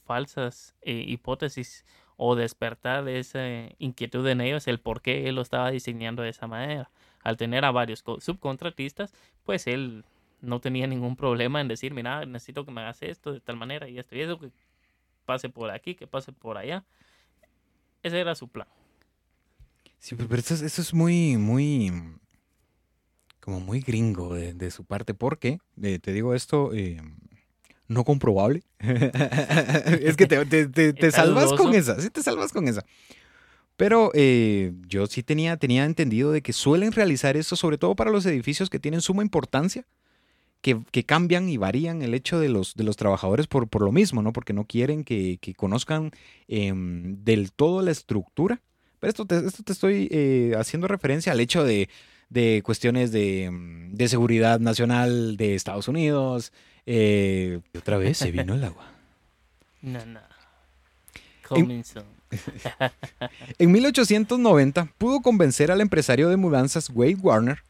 falsas eh, hipótesis o despertar esa inquietud en ellos el por qué él lo estaba diseñando de esa manera. Al tener a varios co- subcontratistas, pues él no tenía ningún problema en decir, mira, necesito que me hagas esto de tal manera y esto y eso, que pase por aquí, que pase por allá. Ese era su plan. sí, pero eso, es- eso es muy, muy. Como muy gringo de, de su parte, porque eh, te digo esto. eh, no comprobable. es que te, te- te- te salvas con dudoso. esa, sí te salvas con esa. Pero eh, yo sí tenía, tenía entendido de que suelen realizar eso, sobre todo para los edificios que tienen suma importancia, que, que cambian y varían el hecho de los, de los trabajadores por, por lo mismo, ¿no? Porque no quieren que, que conozcan em, del todo la estructura. Pero esto te, esto te estoy eh, haciendo referencia al hecho de, de cuestiones de, em, de seguridad nacional de Estados Unidos. eh, y otra vez se vino el agua. No, no. Coming soon. En 1890 pudo convencer al empresario de mudanzas Wade Warner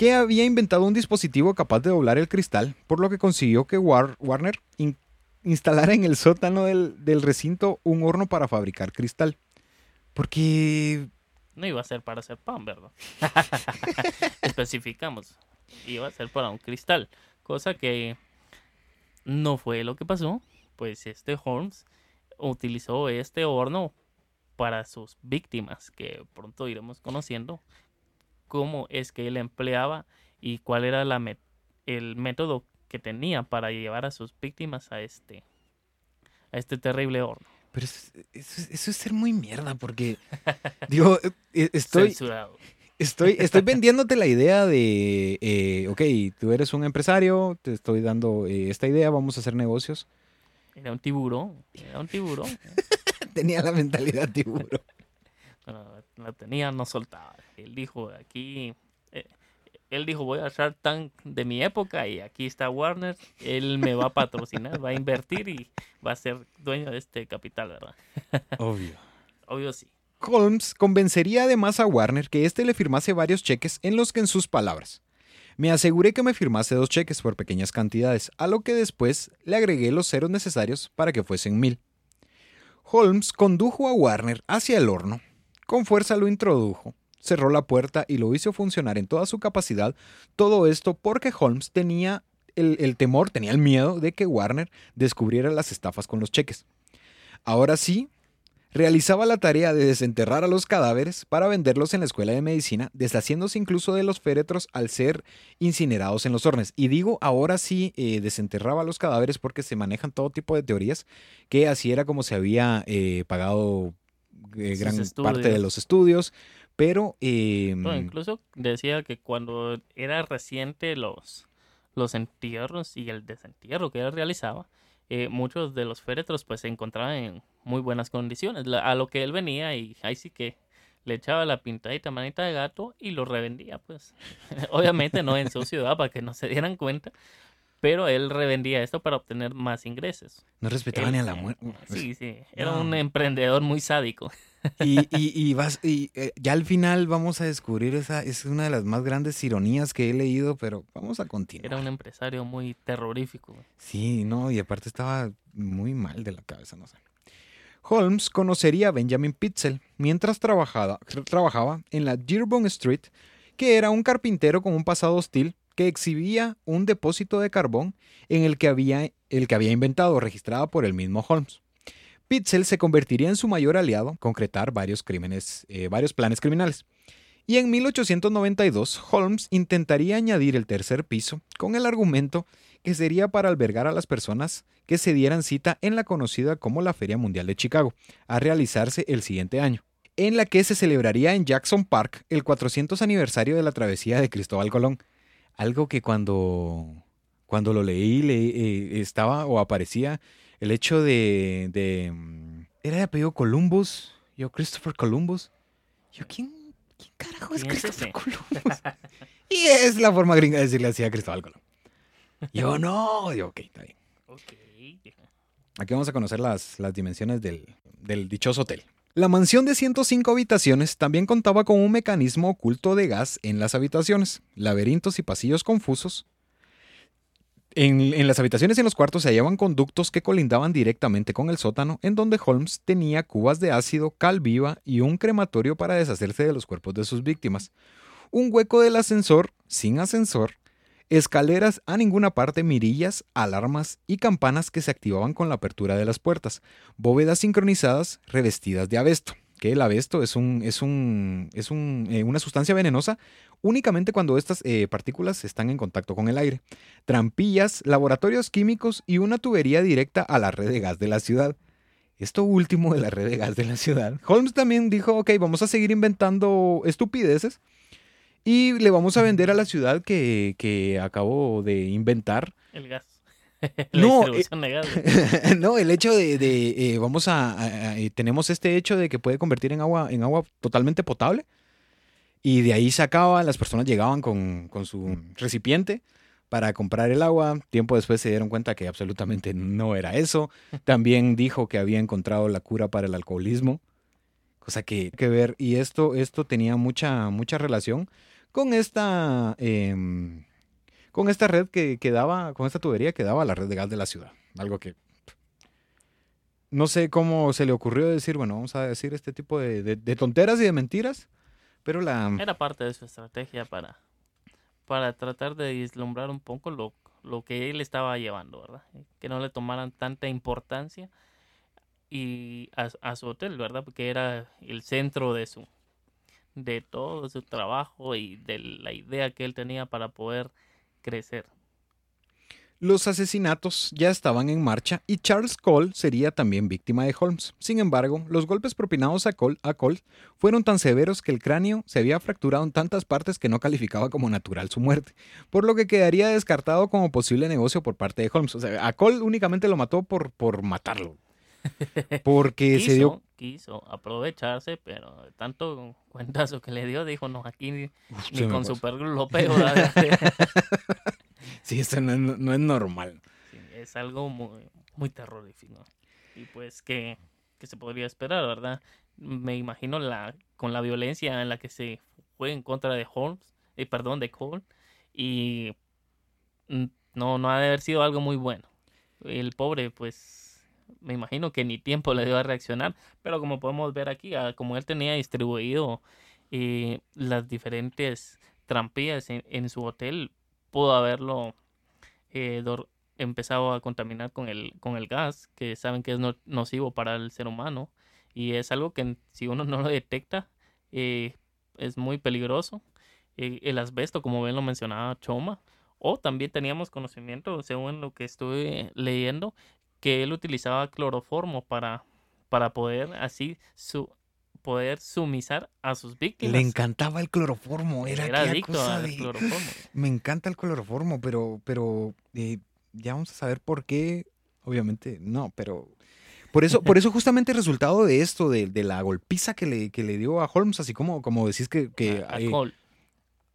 que había inventado un dispositivo capaz de doblar el cristal, por lo que consiguió que War- Warner in- instalara en el sótano del, del recinto un horno para fabricar cristal. Porque No iba a ser para hacer pan, ¿verdad? Especificamos. Iba a ser para un cristal. Cosa que no fue lo que pasó. Pues este Holmes utilizó este horno para sus víctimas, que pronto iremos conociendo cómo es que él empleaba y cuál era la el método que tenía para llevar a sus víctimas a este a este terrible horno. pero eso, es- eso es- eso es ser muy mierda, porque digo, eh, estoy, Censurado. Estoy, estoy vendiéndote la idea de, eh, ok, tú eres un empresario, te estoy dando eh, esta idea, vamos a hacer negocios. Era un tiburón. Era un tiburón. Tenía la mentalidad tiburón. Bueno, la tenía, no soltaba. Él dijo, aquí, eh, él dijo, voy a Shark Tank de mi época y aquí está Warner, él me va a patrocinar, va a invertir y va a ser dueño de este capital, ¿verdad? Obvio. Obvio sí. Holmes convencería además a Warner que éste le firmase varios cheques en los que en sus palabras. Me aseguré que me firmase dos cheques por pequeñas cantidades, a lo que después le agregué los ceros necesarios para que fuesen mil. Holmes condujo a Warner hacia el horno, con fuerza lo introdujo, cerró la puerta y lo hizo funcionar en toda su capacidad, todo esto porque Holmes tenía el, temor, tenía el miedo de que Warner descubriera las estafas con los cheques. Ahora sí, realizaba la tarea de desenterrar a los cadáveres para venderlos en la escuela de medicina, deshaciéndose incluso de los féretros al ser incinerados en los hornos. Y digo, ahora sí eh, desenterraba los cadáveres porque se manejan todo tipo de teorías, que así era como se había eh, pagado eh, gran estudios. parte de los estudios, Pero... eh, No, incluso decía que cuando era reciente los, los entierros y el desentierro que él realizaba, eh, muchos de los féretros pues se encontraban en muy buenas condiciones. La- a lo que él venía y ahí sí que le echaba la pintadita manita de gato y lo revendía pues. Obviamente no en su ciudad para que no se dieran cuenta, pero él revendía esto para obtener más ingresos. no respetaba Él, ni a la eh, muerte. Sí, sí, era No. un emprendedor muy sádico. Y, y, y vas, y eh, ya al final vamos a descubrir esa, es una de las más grandes ironías que he leído, pero vamos a continuar. Era un empresario muy terrorífico. Sí, no, y aparte estaba muy mal de la cabeza, no sé. Holmes conocería a Benjamin Pitzel mientras trabajaba, trabajaba en la Dearborn Street, que era un carpintero con un pasado hostil que exhibía un depósito de carbón en el que había, el que había inventado, registrada por el mismo Holmes. Pitzel se convertiría en su mayor aliado, concretar varios crímenes, eh, varios planes criminales. Y en 1892, Holmes intentaría añadir el tercer piso con el argumento que sería para albergar a las personas que se dieran cita en la conocida como la Feria Mundial de Chicago, a realizarse el siguiente año, en la que se celebraría en Jackson Park el 400 aniversario de la travesía de Cristóbal Colón. Algo que cuando, cuando lo leí le- eh, estaba o aparecía el hecho de, de, mm, ¿Era de apellido Columbus? Yo, Christopher Columbus. Yo, ¿quién, quién carajo es ¿Quién es Christopher? Columbus? y es la forma gringa de decirle así a Cristóbal Colón. Yo, no. Yo, ok, está bien. Ok. Aquí vamos a conocer las, las dimensiones del, del dichoso hotel. La mansión de 105 habitaciones también contaba con un mecanismo oculto de gas en las habitaciones, laberintos y pasillos confusos. En, las habitaciones y en los cuartos se hallaban conductos que colindaban directamente con el sótano, en donde Holmes tenía cubas de ácido, cal viva y un crematorio para deshacerse de los cuerpos de sus víctimas. Un hueco del ascensor, sin ascensor, escaleras a ninguna parte, mirillas, alarmas y campanas que se activaban con la apertura de las puertas, bóvedas sincronizadas revestidas de abesto, que el abesto es, un, es, un, es un, eh, una sustancia venenosa únicamente cuando estas eh, partículas están en contacto con el aire, trampillas, laboratorios químicos y una tubería directa a la red de gas de la ciudad. Esto último de la red de gas de la ciudad. Holmes también dijo, ok, vamos a seguir inventando estupideces y le vamos a vender a la ciudad que, que acabo de inventar. El gas. No, la de gas. no, el hecho de, de, eh, vamos a, a- a- eh, tenemos este hecho de que puede convertir en agua, en agua totalmente potable. Y de ahí se acaba, las personas llegaban con, con su recipiente para comprar el agua. Tiempo después se dieron cuenta que absolutamente no era eso. También dijo que había encontrado la cura para el alcoholismo. Cosa que, que ver. Y esto, esto tenía mucha, mucha relación con esta, em, con esta red que, que daba, con esta tubería que daba la red de gas de la ciudad. Algo que no sé cómo se le ocurrió decir, bueno, vamos a decir este tipo de tonteras y de mentiras, pero la... Era parte de su estrategia para, para tratar de vislumbrar un poco lo, lo que él estaba llevando, ¿verdad? Que no le tomaran tanta importancia y a, a su hotel, ¿verdad? Porque era el centro de su de todo su trabajo y de la idea que él tenía para poder crecer. Los asesinatos ya estaban en marcha y Charles Cole sería también víctima de Holmes. Sin embargo, los golpes propinados a Cole, a Cole fueron tan severos que el cráneo se había fracturado en tantas partes que no calificaba como natural su muerte, por lo que quedaría descartado como posible negocio por parte de Holmes. O sea, a Cole únicamente lo mató por, por matarlo. Porque se dio... quiso aprovecharse, pero de tanto cuentazo que le dio, dijo, no, aquí ni, Uf, ni con superglue lo pego. Sí, eso no, es- no es normal. Sí, es algo muy, muy terrorífico. Y pues que, que se podría esperar, ¿verdad? Me imagino la con la violencia en la que se fue en contra de Holmes, eh, perdón, de Cole, y no, no ha de haber sido algo muy bueno. El pobre, pues, me imagino que ni tiempo le dio a reaccionar, pero como podemos ver aquí, ah, como él tenía distribuido eh, las diferentes trampillas en, su hotel, pudo haberlo eh, empezado a contaminar con el, con el gas, que saben que es no- nocivo para el ser humano. Y es algo que si uno no lo detecta, eh, es muy peligroso. El asbesto, como bien lo mencionaba Choma, o también teníamos conocimiento, según lo que estuve leyendo, que él utilizaba cloroformo para, para poder así su, poder sumisar a sus víctimas. Le encantaba el cloroformo, era, Era adicto cosa al de- cloroformo. Me encanta el cloroformo, pero, pero eh, ya vamos a saber por qué. Obviamente, no, pero. Por eso, por eso justamente el resultado de esto, de, de la golpiza que le, que le dio a Holmes, así como, como decís que, que a, a eh, Cole.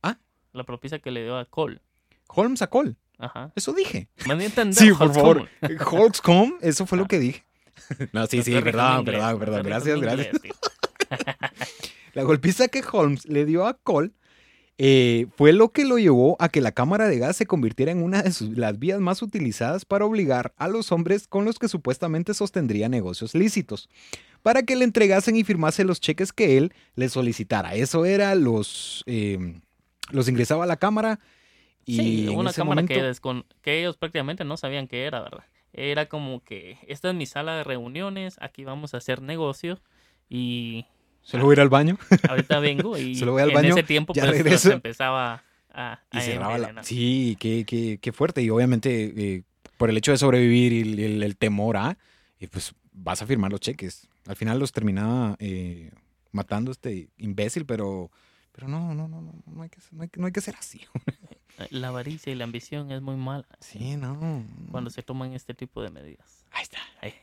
¿Ah? La propisa que le dio a Cole. Holmes a Cole. Ajá. Eso dije. Entender, Sí, por favor. Come, eso fue lo Ah. que dije. No, sí, sí, verdad, verdad, verdad. Gracias, gracias. inglés. La golpiza que Holmes le dio a Cole eh, fue lo que lo llevó a que la cámara de gas se convirtiera en una de sus- las vías más utilizadas para obligar a los hombres con los que supuestamente sostendría negocios lícitos, para que le entregasen y firmase los cheques que él le solicitara. Eso era los, eh, los ingresaba a la cámara y sí, en una ese cámara que, descon- que ellos prácticamente no sabían qué era, ¿verdad? Era como que esta es mi sala de reuniones, aquí vamos a hacer negocios y solo voy a ir al baño ahorita vengo y Solo voy al en baño, ese tiempo ya pues, empezaba a, y a cerraba la... Sí, qué, qué, qué fuerte. Y obviamente eh, por el hecho de sobrevivir y el, el- el temor a, y pues vas a firmar los cheques. Al final los terminaba eh, matando este imbécil, pero, pero no, no, no, no, no hay que, no hay que, no hay que ser así. La avaricia y la ambición es muy mala Sí, no. cuando se toman este tipo de medidas. Ahí está. Ahí.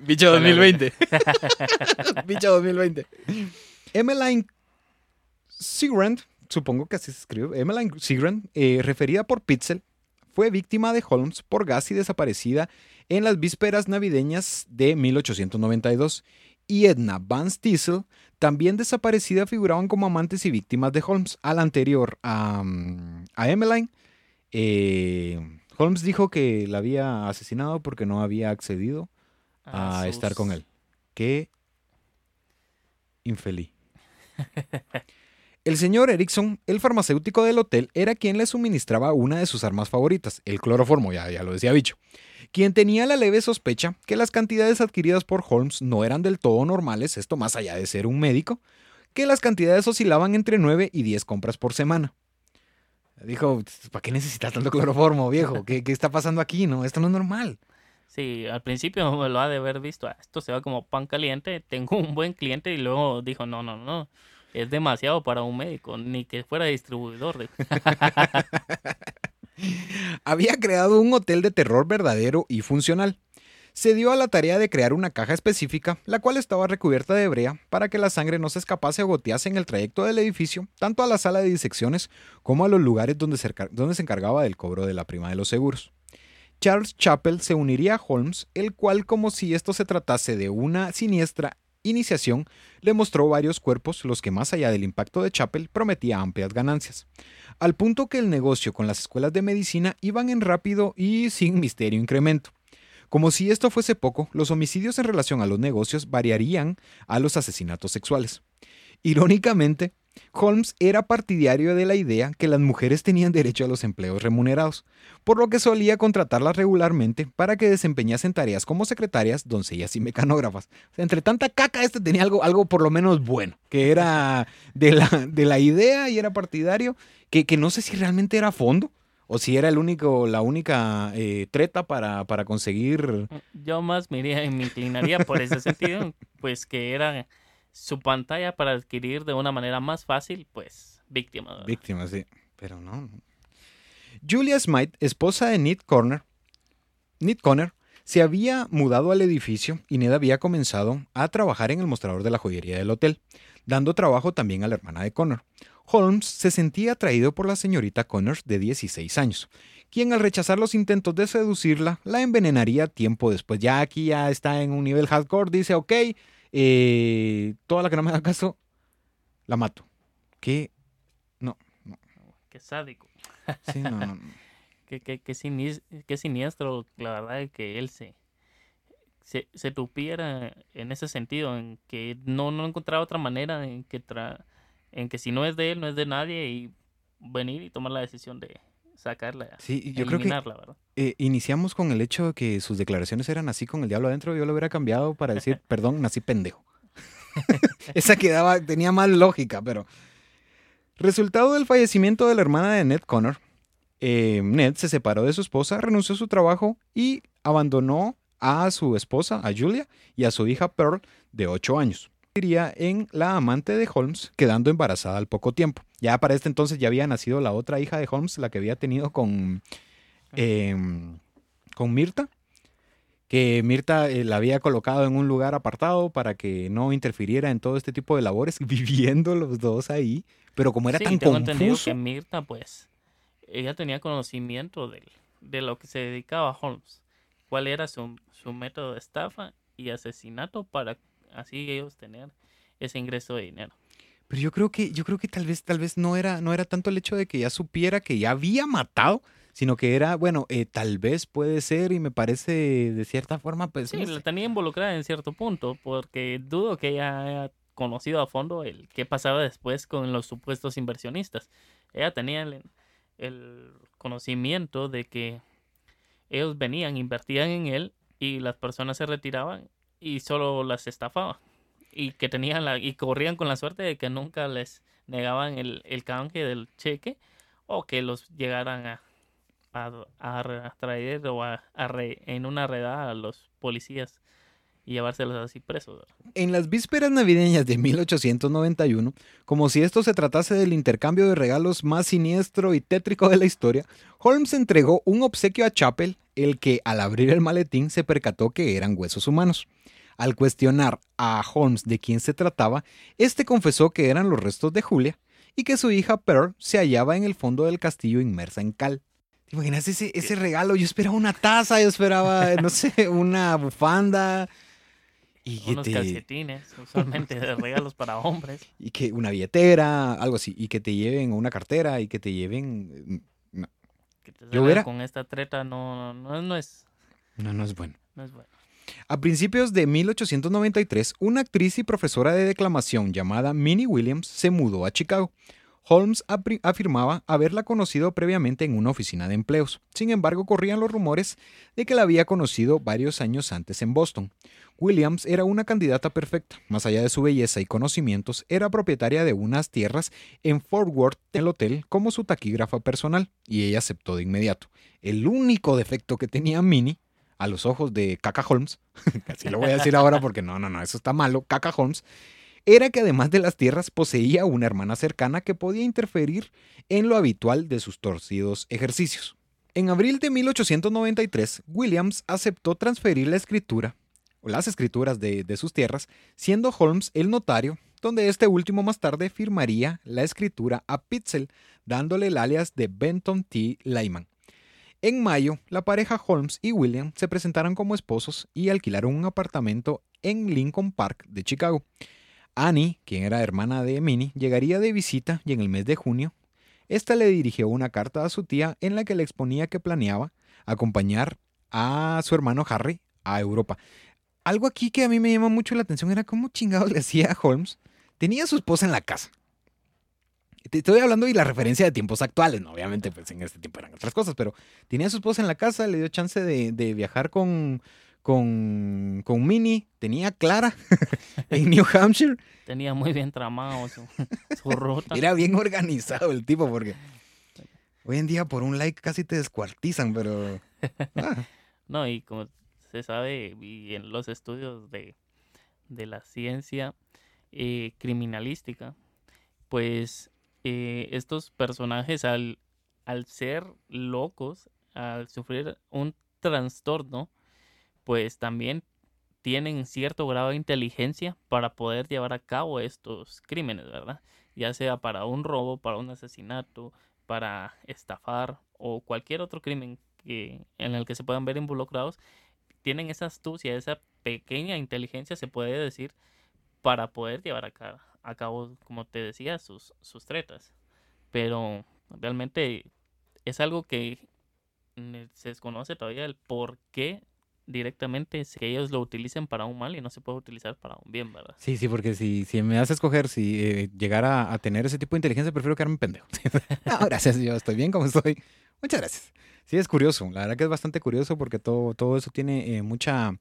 Bicho Dale, 2020. Bicho 2020. Emmeline Sigrand, supongo que así se escribe, Emmeline Sigrand, eh, referida por Pitzel, fue víctima de Holmes por gas y desaparecida en las vísperas navideñas de 1892. Y Edna Van Stiesel, también desaparecida, figuraban como amantes y víctimas de Holmes. Al anterior a, a Emmeline, eh, Holmes dijo que la había asesinado porque no había accedido a, sus- estar con él. Qué infeliz. El señor Erickson, el farmacéutico del hotel, era quien le suministraba una de sus armas favoritas, el cloroformo, ya, ya lo decía Bicho, quien tenía la leve sospecha que las cantidades adquiridas por Holmes no eran del todo normales, esto más allá de ser un médico, que las cantidades oscilaban entre 9 y 10 compras por semana. Dijo, ¿para qué necesitas tanto cloroformo, viejo? ¿Qué, qué está pasando aquí? No, esto no es normal. Sí, al principio me lo ha de haber visto. "Ah, Esto se va como pan caliente. Tengo un buen cliente y luego dijo, no, no, no. Es demasiado para un médico, ni que fuera distribuidor. había creado un hotel de terror verdadero y funcional. Se dio a la tarea de crear una caja específica, la cual estaba recubierta de brea para que la sangre no se escapase o gotease en el trayecto del edificio, tanto a la sala de disecciones como a los lugares donde se, donde se encargaba del cobro de la prima de los seguros. Charles Chappell se uniría a Holmes, el cual, como si esto se tratase de una siniestra iniciación, le mostró varios cuerpos, los que más allá del impacto de Chappell prometía amplias ganancias al punto que el negocio con las escuelas de medicina iban en rápido y sin misterio incremento. Como si esto fuese poco, los homicidios en relación a los negocios variarían a los asesinatos sexuales. Irónicamente, Holmes era partidario de la idea que las mujeres tenían derecho a los empleos remunerados, por lo que solía contratarlas regularmente para que desempeñasen tareas como secretarias, doncellas y mecanógrafas. Entre tanta caca, este tenía algo, algo por lo menos bueno, que era de la, de la idea y era partidario, que, que no sé si realmente era fondo o si era el único, la única eh, treta para, para conseguir... Yo más me, iría- me inclinaría por ese sentido, pues que era su pantalla para adquirir de una manera más fácil, pues, víctima. ¿verdad? Víctimas, sí. Pero no. Julia Smythe, esposa de Ned Corner, Ned Conner, se había mudado al edificio y Ned había comenzado a trabajar en el mostrador de la joyería del hotel, dando trabajo también a la hermana de Connor. Holmes se sentía atraído por la señorita Connor de 16 años, quien al rechazar los intentos de seducirla, la envenenaría tiempo después. Ya aquí ya está en un nivel hardcore, dice, ok, eh, toda la que no me haga caso, la mato. ¿Qué? Qué sádico. Sí, no, no, no. Qué, qué, qué, siniestro, la verdad, que él se, se, se tupiera en ese sentido, en que no, no encontraba otra manera en que, tra- en que si no es de él, no es de nadie, y venir y tomar la decisión de sacarla, Sí, yo creo que ¿verdad? Eh, iniciamos con el hecho de que sus declaraciones eran así con el diablo adentro. Yo lo hubiera cambiado para decir, perdón, nací pendejo. Esa quedaba, tenía más lógica, pero. Resultado del fallecimiento de la hermana de Ned Connor, eh, Ned se separó de su esposa, renunció a su trabajo y abandonó a su esposa, a Julia, y a su hija Pearl, de 8 años. convertiría en la amante de Holmes, quedando embarazada al poco tiempo. Ya para este entonces ya había nacido la otra hija de Holmes, la que había tenido con, em, con Mirta, que Mirta eh, la había colocado en un lugar apartado para que no interfiriera en todo este tipo de labores, viviendo los dos ahí. Pero como era Sí, tan tengo confuso, que Mirta, pues, ella tenía conocimiento del- de, lo que se dedicaba Holmes. Cuál era su, su método de estafa y asesinato para así ellos tener ese ingreso de dinero. Pero yo creo que, yo creo que tal vez, tal vez no era, no era tanto el hecho de que ya supiera que ya había matado, sino que era, bueno, eh, tal vez puede ser, y me parece de cierta forma, pues. Sí, no la tenía involucrada en cierto punto, porque dudo que ella haya conocido a fondo el qué pasaba después con los supuestos inversionistas. Ella tenía el, el conocimiento de que ellos venían, invertían en él y las personas se retiraban y solo las estafaban. Y que tenían la, y corrían con la suerte de que nunca les negaban el, el canje del cheque o que los llegaran a, a, a traer o a, en una redada a los policías y llevárselos así presos. En las vísperas navideñas de 1891, como si esto se tratase del intercambio de regalos más siniestro y tétrico de la historia, Holmes entregó un obsequio a Chappell, el que al abrir el maletín se percató que eran huesos humanos. Al cuestionar a Holmes de quién se trataba, este confesó que eran los restos de Julia y que su hija Pearl se hallaba en el fondo del castillo inmersa en cal. ¿Te imaginas ese, ese regalo? Yo esperaba una taza, yo esperaba, no sé, una bufanda. Y que Unos te- calcetines, usualmente de regalos para hombres. y que una billetera, algo así, y que te lleven una cartera y que te lleven... No, Que te Yo hubiera- con esta treta no, no, no es, no, no es bueno. no es bueno. A principios de 1893, una actriz y profesora de declamación llamada Minnie Williams se mudó a Chicago. Holmes afirmaba haberla conocido previamente en una oficina de empleos. Sin embargo, corrían los rumores de que la había conocido varios años antes en Boston. Williams era una candidata perfecta. Más allá de su belleza y conocimientos, era propietaria de unas tierras en Fort Worth, el hotel, como su taquígrafa personal, y ella aceptó de inmediato. El único defecto que tenía Minnie, a los ojos de Caca Holmes, así lo voy a decir ahora porque no, no, no, eso está malo, Caca Holmes, era que además de las tierras poseía una hermana cercana que podía interferir en lo habitual de sus torcidos ejercicios. En abril de 1893, Williams aceptó transferir la escritura, o las escrituras de, sus tierras, siendo Holmes el notario, donde este último más tarde firmaría la escritura a Pitzel, dándole el alias de Benton T. Lyman. En mayo, la pareja Holmes y William se presentaron como esposos y alquilaron un apartamento en Lincoln Park de Chicago. Annie, quien era hermana de Minnie, llegaría de visita y en el mes de junio, esta le dirigió una carta a su tía en la que le exponía que planeaba acompañar a su hermano Harry a Europa. Algo aquí que a mí me llama mucho la atención era cómo chingados le hacía a Holmes. Tenía a su esposa en la casa. Te estoy hablando y la referencia de tiempos actuales, ¿no? Obviamente, pues en este tiempo eran otras cosas, pero tenía a su esposa en la casa, le dio chance de viajar con, con, con Minnie, tenía Clara en New Hampshire. Tenía muy bien tramado su, su ruta. Era bien organizado el tipo, porque hoy en día por un like casi te descuartizan, pero... ah, No, y como se sabe, y en los estudios de, de la ciencia eh, criminalística, pues eh, estos personajes al, al ser locos, al sufrir un trastorno, pues también tienen cierto grado de inteligencia para poder llevar a cabo estos crímenes, ¿verdad? Ya sea para un robo, para un asesinato, para estafar o cualquier otro crimen en el que se puedan ver involucrados, tienen esa astucia, esa pequeña inteligencia, se puede decir, para poder llevar a, ca- a cabo, como te decía, sus, sus tretas. Pero realmente es algo que mm, se desconoce todavía el por qué directamente es que ellos lo utilicen para un mal y no se puede utilizar para un bien, ¿verdad? Sí, sí, porque si, si me das a escoger, si eh, llegara a tener ese tipo de inteligencia, prefiero quedarme pendejo. no, gracias, yo estoy bien como estoy. Muchas gracias. Sí, es curioso, la verdad que es bastante curioso porque todo, todo eso tiene eh, mucha,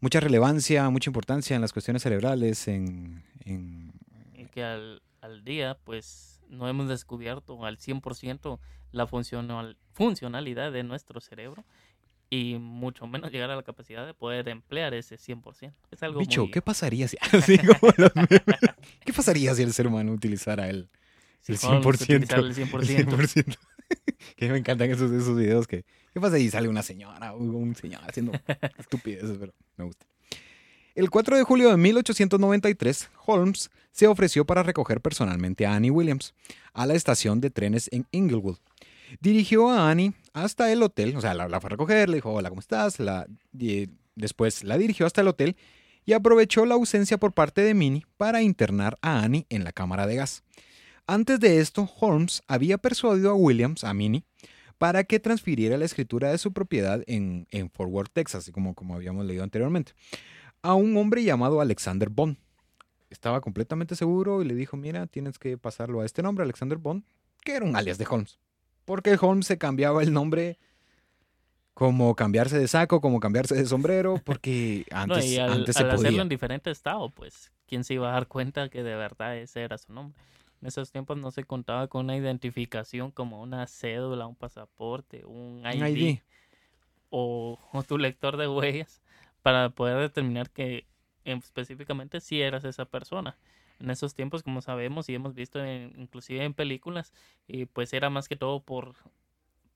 mucha relevancia, mucha importancia en las cuestiones cerebrales, en... en- Y que al, al día, pues, no hemos descubierto al 100% la funcional, funcionalidad de nuestro cerebro y mucho menos llegar a la capacidad de poder emplear ese 100%. Es algo Bicho, muy... ¿qué pasaría si... así como los memes. ¿Qué pasaría si el ser humano utilizara el, el Holmes 100%? utilizara el 100%. 100%. que me encantan esos, esos videos que... ¿Qué pasa si sale una señora o un señor haciendo estupideces? Pero me gusta. El 4 de julio de 1893, Holmes se ofreció para recoger personalmente a Annie Williams a la estación de trenes en Inglewood. Dirigió a Annie hasta el hotel, o sea, la, fue a recoger, le dijo, hola, ¿cómo estás? La, después la dirigió hasta el hotel y aprovechó la ausencia por parte de Minnie para internar a Annie en la cámara de gas. Antes de esto, Holmes había persuadido a Williams, a Minnie, para que transfiriera la escritura de su propiedad en, en Fort Worth, Texas, como, como habíamos leído anteriormente, a un hombre llamado Alexander Bond. Estaba completamente seguro y le dijo, mira, tienes que pasarlo a este nombre, Alexander Bond, que era un alias de Holmes. Porque Holmes se cambiaba el nombre como cambiarse de saco, como cambiarse de sombrero, porque antes, no, y al, antes se al hacerlo podía. en diferente estado, pues, ¿quién se iba a dar cuenta que de verdad ese era su nombre? En esos tiempos no se contaba con una identificación como una cédula, un pasaporte, un ID. O, o tu lector de huellas para poder determinar que específicamente si eras esa persona. En esos tiempos, como sabemos y hemos visto inclusive en películas, y pues era más que todo por,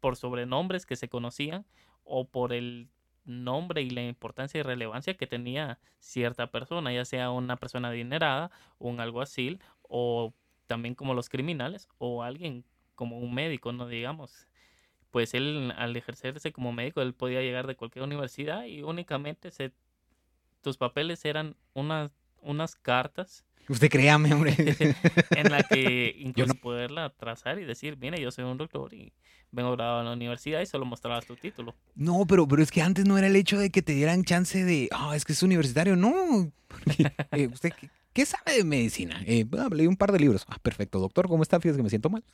por sobrenombres que se conocían o por el nombre y la importancia y relevancia que tenía cierta persona, ya sea una persona adinerada, un alguacil o también como los criminales o alguien como un médico, no digamos. Pues él al ejercerse como médico, él podía llegar de cualquier universidad y únicamente se, tus papeles eran unas, unas cartas Usted créame, hombre. en la que incluso no- poderla trazar y decir, mire, yo soy un doctor y vengo graduado en la universidad y solo mostrabas tu título. No, pero, pero es que antes no era el hecho de que te dieran chance de, ah, es que es universitario. No. Porque, eh, ¿Usted qué, qué sabe de medicina? Eh, ah, leí un par de libros. Ah, perfecto, doctor, ¿cómo está? Fíjese que me siento mal.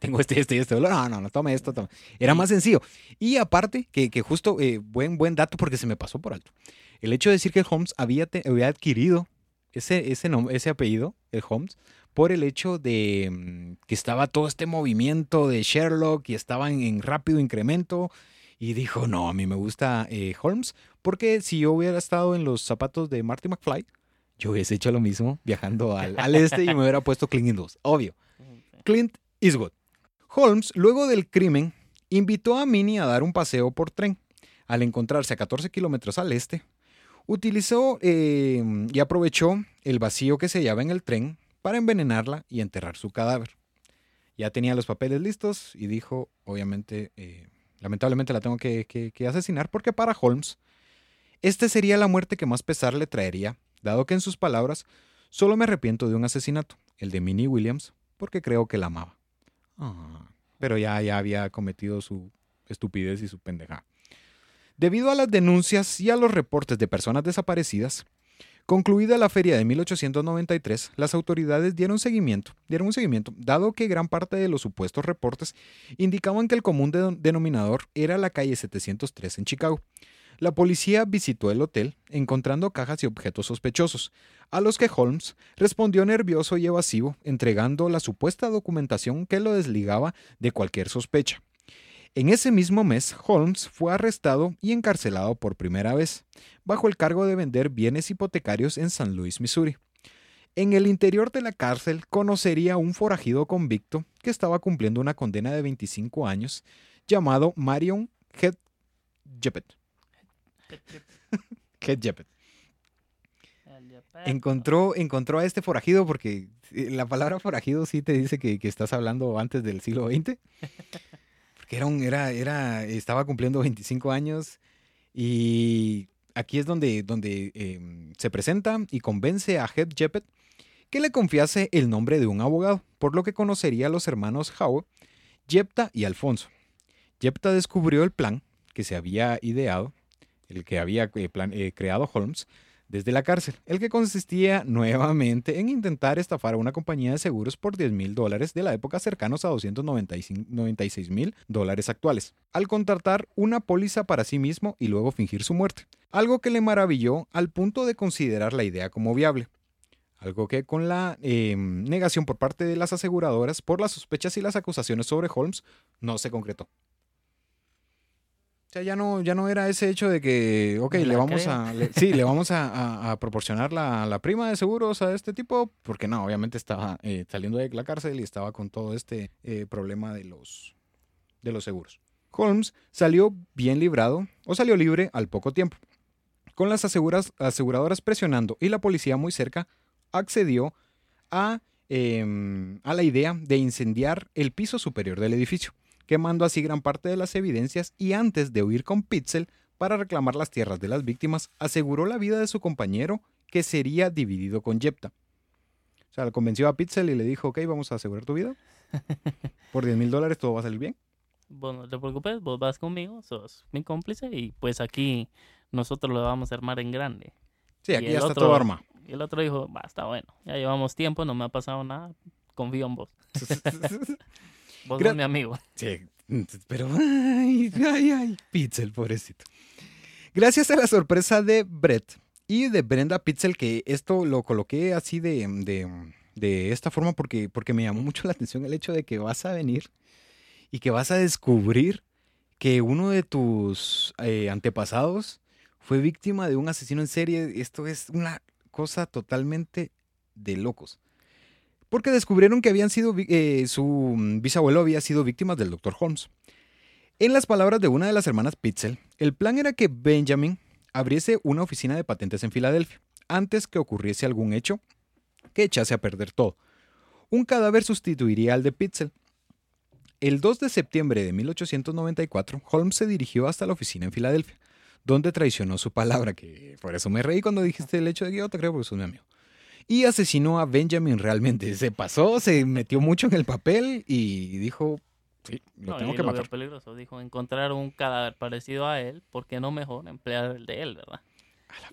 Tengo este, este y este dolor. No, no, no, tome esto, tome. Era más sencillo. Y aparte, que, que justo, eh, buen, buen dato porque se me pasó por alto. El hecho de decir que Holmes había, te- había adquirido ese, ese, ese apellido, el Holmes, por el hecho de mm, que estaba todo este movimiento de Sherlock y estaba en, en rápido incremento. Y dijo, no, a mí me gusta eh, Holmes, porque si yo hubiera estado en los zapatos de Marty McFly, yo hubiese hecho lo mismo viajando al, al este y me hubiera puesto Clint Eastwood, obvio. Clint Eastwood. Holmes, luego del crimen, invitó a Minnie a dar un paseo por tren. Al encontrarse a 14 kilómetros al este, utilizó eh, y aprovechó el vacío que se hallaba en el tren para envenenarla y enterrar su cadáver. Ya tenía los papeles listos y dijo, obviamente, eh, lamentablemente la tengo que, que- que asesinar porque para Holmes, este sería la muerte que más pesar le traería, dado que en sus palabras, solo me arrepiento de un asesinato, el de Minnie Williams, porque creo que la amaba. Ah, pero ya, ya había cometido su estupidez y su pendejada. Debido a las denuncias y a los reportes de personas desaparecidas, concluida la feria de 1893, las autoridades dieron seguimiento, dieron un seguimiento, dado que gran parte de los supuestos reportes indicaban que el común de- denominador era la calle 703 en Chicago. La policía visitó el hotel, encontrando cajas y objetos sospechosos, a los que Holmes respondió nervioso y evasivo, entregando la supuesta documentación que lo desligaba de cualquier sospecha. En ese mismo mes, Holmes fue arrestado y encarcelado por primera vez, bajo el cargo de vender bienes hipotecarios en San Luis, Missouri. En el interior de la cárcel conocería a un forajido convicto que estaba cumpliendo una condena de 25 años, llamado Marion Head Jeppet. Head Jeppet. Encontró, encontró a este forajido porque eh, la palabra forajido sí te dice que, que estás hablando antes del siglo XX. Era estaba cumpliendo 25 años y aquí es donde, eh, se presenta y convence a Head Jeppet que le confiase el nombre de un abogado, por lo que conocería a los hermanos Howe, Jepta y Alfonso. Jepta descubrió el plan que se había ideado, el que había eh, eh, creado Holmes, desde la cárcel, el que consistía nuevamente en intentar estafar a una compañía de seguros por 10 mil dólares de la época cercanos a 296 mil dólares actuales, al contratar una póliza para sí mismo y luego fingir su muerte, algo que le maravilló al punto de considerar la idea como viable. Algo que con la eh, negación por parte de las aseguradoras por las sospechas y las acusaciones sobre Holmes no se concretó. Sea, ya no, ya no era ese hecho de que, ok, le vamos creo. a, le- sí, le vamos a, a- a proporcionar la, la prima de seguros a este tipo, porque no, obviamente estaba eh, saliendo de la cárcel y estaba con todo este eh, problema de los, de los seguros. Holmes salió bien librado o salió libre al poco tiempo. Con las aseguras- aseguradoras presionando y la policía muy cerca, accedió a, em, a la idea de incendiar el piso superior del edificio, quemando así gran parte de las evidencias y antes de huir con Pitzel para reclamar las tierras de las víctimas, aseguró la vida de su compañero que sería dividido con Jepta. O sea, le convenció a Pitzel y le dijo, ok, vamos a asegurar tu vida. Por 10 mil dólares todo va a salir bien. Vos no te preocupes, vos vas conmigo, sos mi cómplice y pues aquí nosotros lo vamos a armar en grande. Sí, aquí ya está otro- todo armado. Y el otro dijo, va, está bueno, ya llevamos tiempo, no me ha pasado nada, confío en vos. Vos Gra- sos mi amigo. Sí, pero ay, ay, ay, Pitzel, pobrecito. Gracias a la sorpresa de Brett y de Brenda Pitzel, que esto lo coloqué así de, de, de esta forma porque, porque me llamó mucho la atención el hecho de que vas a venir y que vas a descubrir que uno de tus eh, antepasados fue víctima de un asesino en serie. Esto es una cosa totalmente de locos. Porque descubrieron que habían sido, eh, su mm, bisabuelo había sido víctima del Dr. Holmes. En las palabras de una de las hermanas Pitzel, el plan era que Benjamin abriese una oficina de patentes en Filadelfia, antes que ocurriese algún hecho que echase a perder todo. Un cadáver sustituiría al de Pitzel. El 2 de septiembre de 1894, Holmes se dirigió hasta la oficina en Filadelfia, donde traicionó su palabra, que por eso me reí cuando dijiste el hecho de que yo te creo porque sos mi amigo. Y asesinó a Benjamin realmente. Se pasó, se metió mucho en el papel y dijo, sí, lo No, tengo que lo matar. peligroso. Dijo, encontrar un cadáver parecido a él, ¿por qué no mejor emplear el de él, verdad?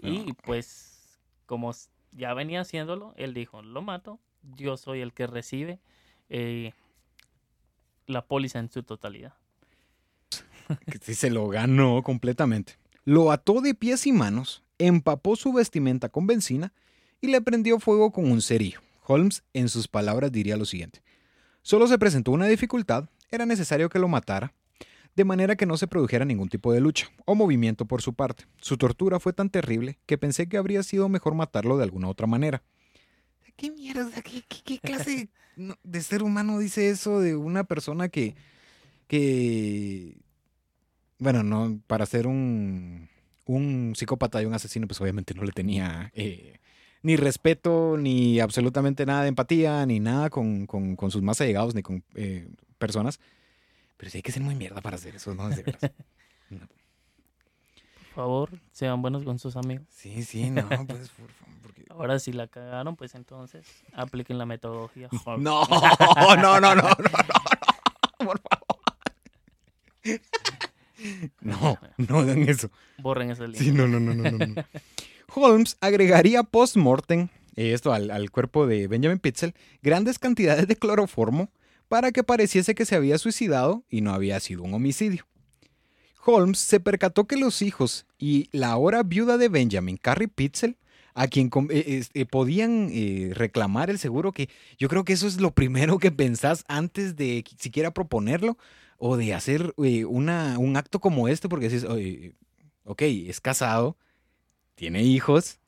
Y pues, como ya venía haciéndolo, él dijo, lo mato, yo soy el que recibe eh, la póliza en su totalidad. que sí se lo ganó completamente. Lo ató de pies y manos, empapó su vestimenta con benzina y le prendió fuego con un cerillo. Holmes, en sus palabras, diría lo siguiente. Solo se presentó una dificultad, era necesario que lo matara, de manera que no se produjera ningún tipo de lucha o movimiento por su parte. Su tortura fue tan terrible que pensé que habría sido mejor matarlo de alguna otra manera. ¿Qué mierda? ¿Qué, qué- qué clase de ser humano dice eso de una persona que, que bueno, no, para ser un, un psicópata y un asesino, pues obviamente no le tenía eh, ni respeto, ni absolutamente nada de empatía, ni nada con, con- con sus más allegados, ni con eh, personas. Pero sí hay que ser muy mierda para hacer eso, ¿no? De veras. No. Por favor, sean buenos con sus amigos. Sí, sí, no, pues por favor. Porque... Ahora si la cagaron, pues entonces apliquen la metodología. No, no, no, no, no, no, no, por favor. No, no hagan eso. Borren ese link. Sí, no, no, no, no, no, no. Holmes agregaría post-mortem, eh, esto al, cuerpo de Benjamin Pitzel, grandes cantidades de cloroformo para que pareciese que se había suicidado y no había sido un homicidio. Holmes se percató que los hijos y la ahora viuda de Benjamin, Carrie Pitzel, a quien eh, este, podían eh, reclamar el seguro, que yo creo que eso es lo primero que pensás antes de qui- siquiera proponerlo o de hacer eh, una, un acto como este, porque decís, "Oye, ok, es casado, tiene hijos,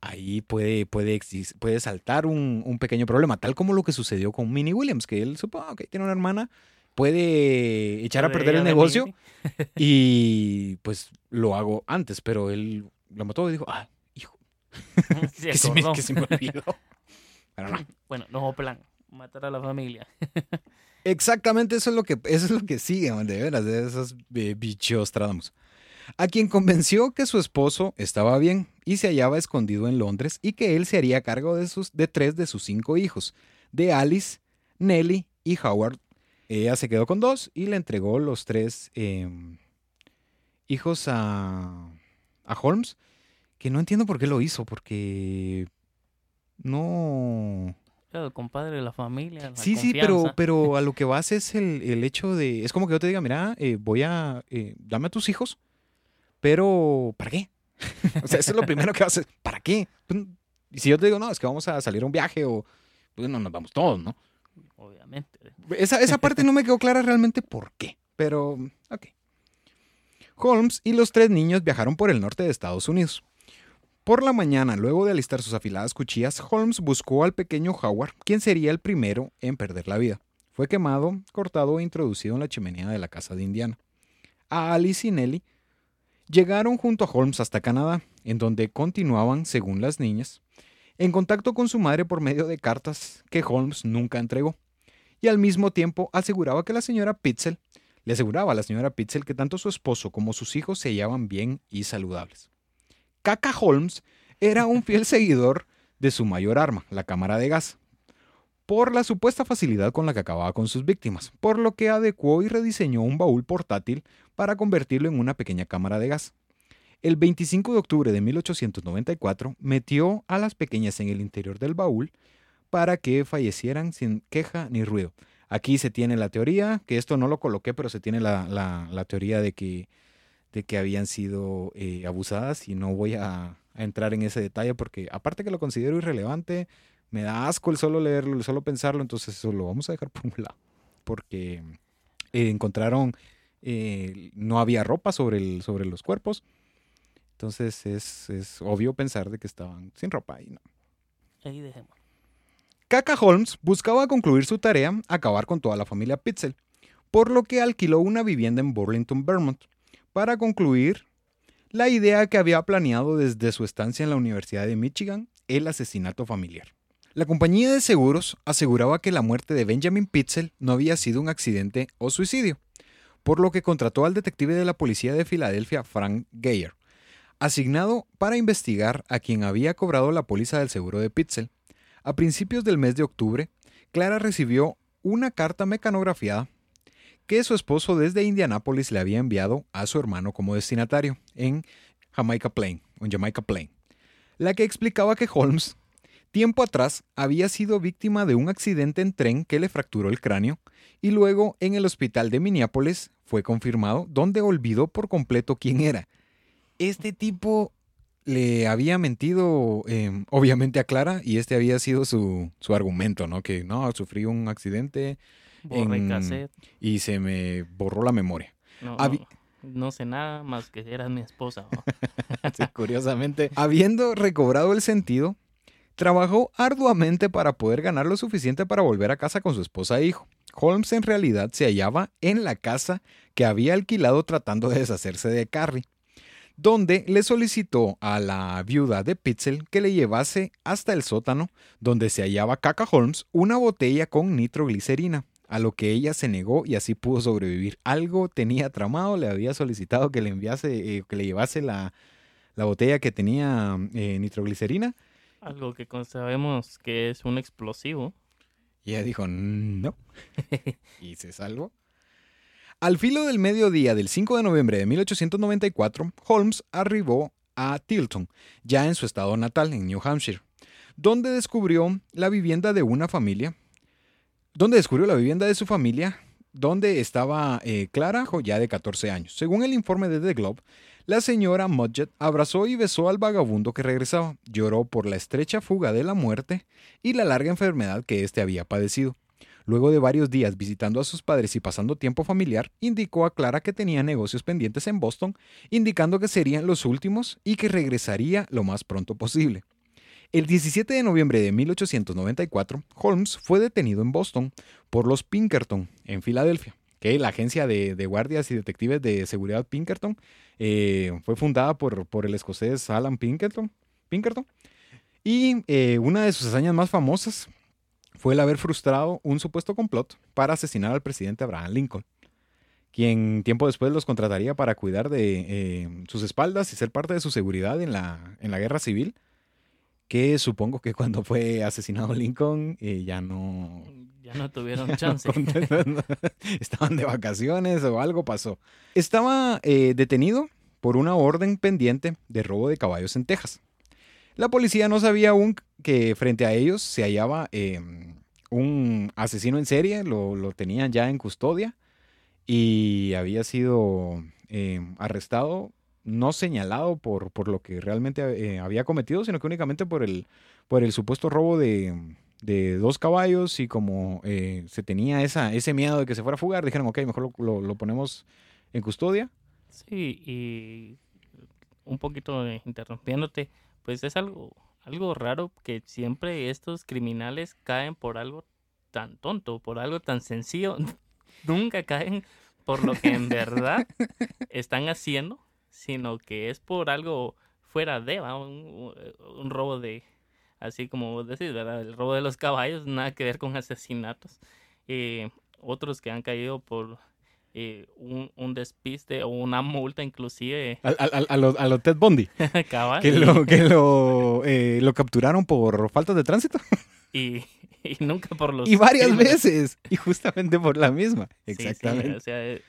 ahí puede, puede, puede saltar un, un pequeño problema, tal como lo que sucedió con Minnie Williams, que él supo, "Ah, ok, tiene una hermana, puede echar a perder el negocio y pues lo hago antes, pero él lo mató y dijo, ah, hijo, sí. Que se, me, acordó. que se me olvidó. Pero no. Bueno, no plan, matar a la familia. Exactamente eso es lo que, eso es lo que sigue, man, de veras, de esos eh, bichos trádamos. A quien convenció que su esposo estaba bien y se hallaba escondido en Londres y que él se haría cargo de, sus, de tres de sus cinco hijos, de Alice, Nelly y Howard. Ella se quedó con dos y le entregó los tres eh, hijos a, a Holmes, que no entiendo por qué lo hizo, porque no... El compadre de la familia. la Sí, sí, pero, pero a lo que vas es el, el hecho de. Es como que yo te diga, mira, eh, voy a. eh, dame a tus hijos, pero ¿para qué? o sea, eso es lo primero que vas a hacer. ¿Para qué? Pues, Y si yo te digo, no, es que vamos a salir a un viaje o. Pues no, nos vamos todos, ¿no? Obviamente. Esa, esa parte no me quedó clara realmente por qué, pero. Ok. Holmes y los tres niños viajaron por el norte de Estados Unidos. Por la mañana, luego de alistar sus afiladas cuchillas, Holmes buscó al pequeño Howard, quien sería el primero en perder la vida. Fue quemado, cortado e introducido en la chimenea de la casa de Indiana. A Alice y Nellie llegaron junto a Holmes hasta Canadá, en donde continuaban, según las niñas, en contacto con su madre por medio de cartas que Holmes nunca entregó. Y al mismo tiempo aseguraba que la señora Pitzel le aseguraba a la señora Pitzel que tanto su esposo como sus hijos se hallaban bien y saludables. Caca Holmes era un fiel seguidor de su mayor arma, la cámara de gas, por la supuesta facilidad con la que acababa con sus víctimas, por lo que adecuó y rediseñó un baúl portátil para convertirlo en una pequeña cámara de gas. El 25 de octubre de 1894 metió a las pequeñas en el interior del baúl para que fallecieran sin queja ni ruido. Aquí se tiene la teoría, que esto no lo coloqué, pero se tiene la, teoría de que, de que habían sido eh, abusadas y no voy a, entrar en ese detalle porque aparte que lo considero irrelevante, me da asco el solo leerlo, el solo pensarlo, entonces eso lo vamos a dejar por un lado. Porque eh, encontraron, eh, no había ropa sobre, el, sobre los cuerpos, entonces es, es obvio pensar de que estaban sin ropa y no. Ahí dejemos. Kaka Holmes buscaba concluir su tarea, acabar con toda la familia Pitzel, por lo que alquiló una vivienda en Burlington, Vermont, para concluir la idea que había planeado desde su estancia en la Universidad de Michigan, el asesinato familiar. La compañía de seguros aseguraba que la muerte de Benjamin Pitzel no había sido un accidente o suicidio, por lo que contrató al detective de la policía de Filadelfia, Frank Geyer, asignado para investigar a quien había cobrado la póliza del seguro de Pitzel. A principios del mes de octubre, Clara recibió una carta mecanografiada que su esposo desde Indianápolis le había enviado a su hermano como destinatario en Jamaica Plain, en Jamaica Plain, la que explicaba que Holmes, tiempo atrás, había sido víctima de un accidente en tren que le fracturó el cráneo y luego en el hospital de Minneapolis fue confirmado donde olvidó por completo quién era. Este tipo le había mentido, em, obviamente, a Clara y este había sido su, su argumento, ¿no? Que no, sufrí un accidente y se me borró la memoria. No, sé nada más que era mi esposa. curiosamente, habiendo recobrado el sentido, trabajó arduamente para poder ganar lo suficiente para volver a casa con su esposa e hijo. Holmes en realidad se hallaba en la casa que había alquilado tratando de deshacerse de Carrie donde le solicitó a la viuda de Pitzel que le llevase hasta el sótano donde se hallaba Caca Holmes una botella con nitroglicerina, a lo que ella se negó y así pudo sobrevivir. Algo tenía tramado, le había solicitado que le enviase, eh, que le llevase la, botella que tenía eh, nitroglicerina. Algo que sabemos que es un explosivo. Y ella dijo, no. y se salvó. Al filo del mediodía del 5 de noviembre de 1894, Holmes arribó a Tilton, ya en su estado natal, en New Hampshire, donde descubrió la vivienda de una familia, donde descubrió la vivienda de su familia, donde estaba eh, Clara, ya de 14 años. Según el informe de The Globe, la señora Mudgett abrazó y besó al vagabundo que regresaba, lloró por la estrecha fuga de la muerte y la larga enfermedad que éste había padecido. Luego de varios días visitando a sus padres y pasando tiempo familiar, indicó a Clara que tenía negocios pendientes en Boston, indicando que serían los últimos y que regresaría lo más pronto posible. El 17 de noviembre de 1894, Holmes fue detenido en Boston por los Pinkerton, en Filadelfia, que la agencia de, guardias y detectives de seguridad Pinkerton eh, fue fundada por, el escocés Alan Pinkerton. Pinkerton y eh, una de sus hazañas más famosas fue el haber frustrado un supuesto complot para asesinar al presidente Abraham Lincoln, quien tiempo después los contrataría para cuidar de eh, sus espaldas y ser parte de su seguridad en la, en la guerra civil, que supongo que cuando fue asesinado Lincoln eh, ya no... Ya no tuvieron chance. estaban de vacaciones o algo pasó. Estaba eh, detenido por una orden pendiente de robo de caballos en Texas. La policía no sabía aún que frente a ellos se hallaba em, un asesino en serie, lo, tenían ya en custodia y había sido em, arrestado, no señalado por, por lo que realmente eh, había cometido, sino que únicamente por el, por el supuesto robo de, dos caballos y como eh, se tenía esa, ese miedo de que se fuera a fugar, dijeron, ok, mejor lo, lo ponemos en custodia Sí, y un poquito interrumpiéndote, pues es algo, algo raro que siempre estos criminales caen por algo tan tonto, por algo tan sencillo. Nunca caen por lo que en verdad están haciendo, sino que es por algo fuera de, ¿va? Un, un- robo de, así como vos decís, ¿verdad? El robo de los caballos, nada que ver con asesinatos. Eh, otros que han caído por eh, un, un despiste o una multa inclusive a, lo, a lo Ted Bundy, que lo, que lo, eh, lo capturaron por falta de tránsito. y, y nunca por los Y varias crímenes. veces. Y justamente por la misma. Sí, sí, Exactamente. o sea, eh,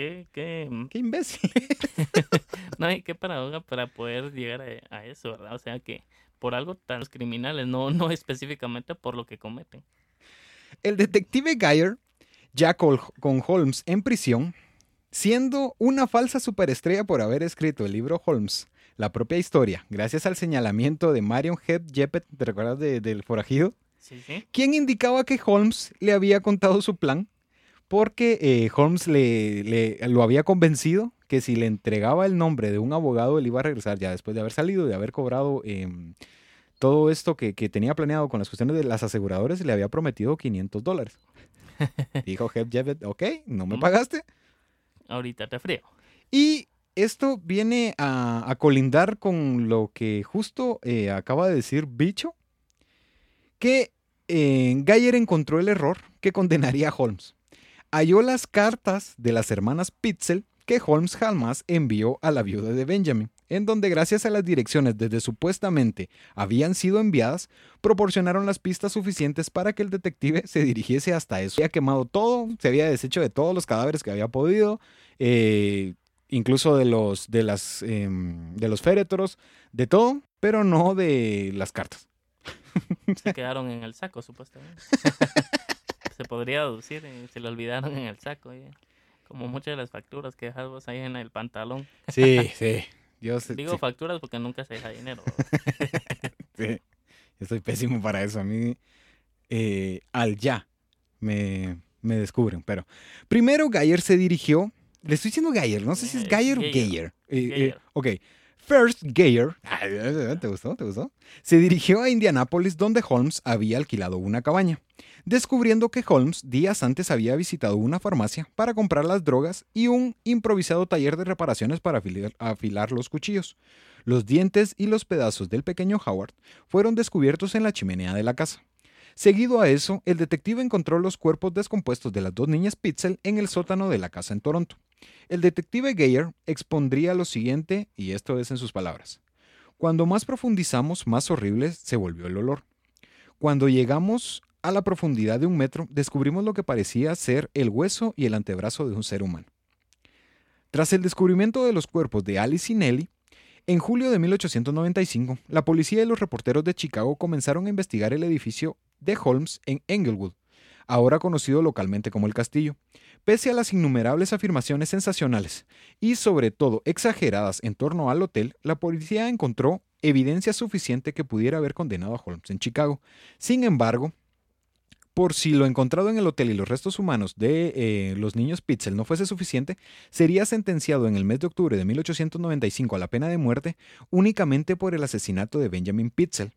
qué, qué, qué, mm, Qué imbécil. no, y qué paradoja para poder llegar a, a eso, ¿verdad? O sea que por algo tan los criminales, no, no específicamente por lo que cometen. El detective Geyer, ya con Holmes en prisión, siendo una falsa superestrella por haber escrito el libro Holmes, la propia historia, gracias al señalamiento de Marion Head Jeppet, ¿te recuerdas de- del forajido? Sí, sí. quien indicaba que Holmes le había contado su plan porque eh, Holmes le, le- lo había convencido que si le entregaba el nombre de un abogado, él iba a regresar ya después de haber salido, de haber cobrado em, todo esto que, que tenía planeado con las cuestiones de las aseguradoras, le había prometido 500 dólares. Dijo Jeff Jeff, ok, no me pagaste. Ahorita te frío. Y esto viene a, a colindar con lo que justo eh, acaba de decir Bicho, que eh, Geyer encontró el error que condenaría a Holmes. Halló las cartas de las hermanas Pitzel que Holmes jamás envió a la viuda de Benjamin, en donde gracias a las direcciones desde supuestamente habían sido enviadas, proporcionaron las pistas suficientes para que el detective se dirigiese hasta eso. Había quemado todo, se había deshecho de todos los cadáveres que había podido, eh, incluso de los, de, las, em, de los féretros, de todo, pero no de las cartas. Se quedaron en el saco, supuestamente. se podría deducir, eh, se le olvidaron en el saco. eh, Como muchas de las facturas que dejas vos ahí en el pantalón. Sí, sí. Yo sé- Digo sí, facturas porque nunca se deja dinero. sí. Yo soy pésimo para eso. A mí, eh, al ya, me, me descubren. Pero primero Geyer se dirigió. Le estoy diciendo Geyer, no sé si es Eh, Geyer o Geyer. Eh, Geyer. ok. First Geyer, ¿te gustó? ¿Te gustó? Se dirigió a Indianápolis donde Holmes había alquilado una cabaña, descubriendo que Holmes días antes había visitado una farmacia para comprar las drogas y un improvisado taller de reparaciones para afilar, afilar los cuchillos. Los dientes y los pedazos del pequeño Howard fueron descubiertos en la chimenea de la casa. Seguido a eso, el detective encontró los cuerpos descompuestos de las dos niñas Pitzel en el sótano de la casa en Toronto. El detective Geyer expondría lo siguiente, y esto es en sus palabras. Cuando más profundizamos, más horrible se volvió el olor. Cuando llegamos a la profundidad de un metro, descubrimos lo que parecía ser el hueso y el antebrazo de un ser humano. Tras el descubrimiento de los cuerpos de Alice y Nellie, en julio de 1895, la policía y los reporteros de Chicago comenzaron a investigar el edificio de Holmes en Englewood, ahora conocido localmente como el castillo. Pese a las innumerables afirmaciones sensacionales y sobre todo exageradas en torno al hotel, la policía encontró evidencia suficiente que pudiera haber condenado a Holmes en Chicago. Sin embargo, por si lo encontrado en el hotel y los restos humanos de eh, los niños Pitzel no fuese suficiente, sería sentenciado en el mes de octubre de 1895 a la pena de muerte únicamente por el asesinato de Benjamin Pitzel.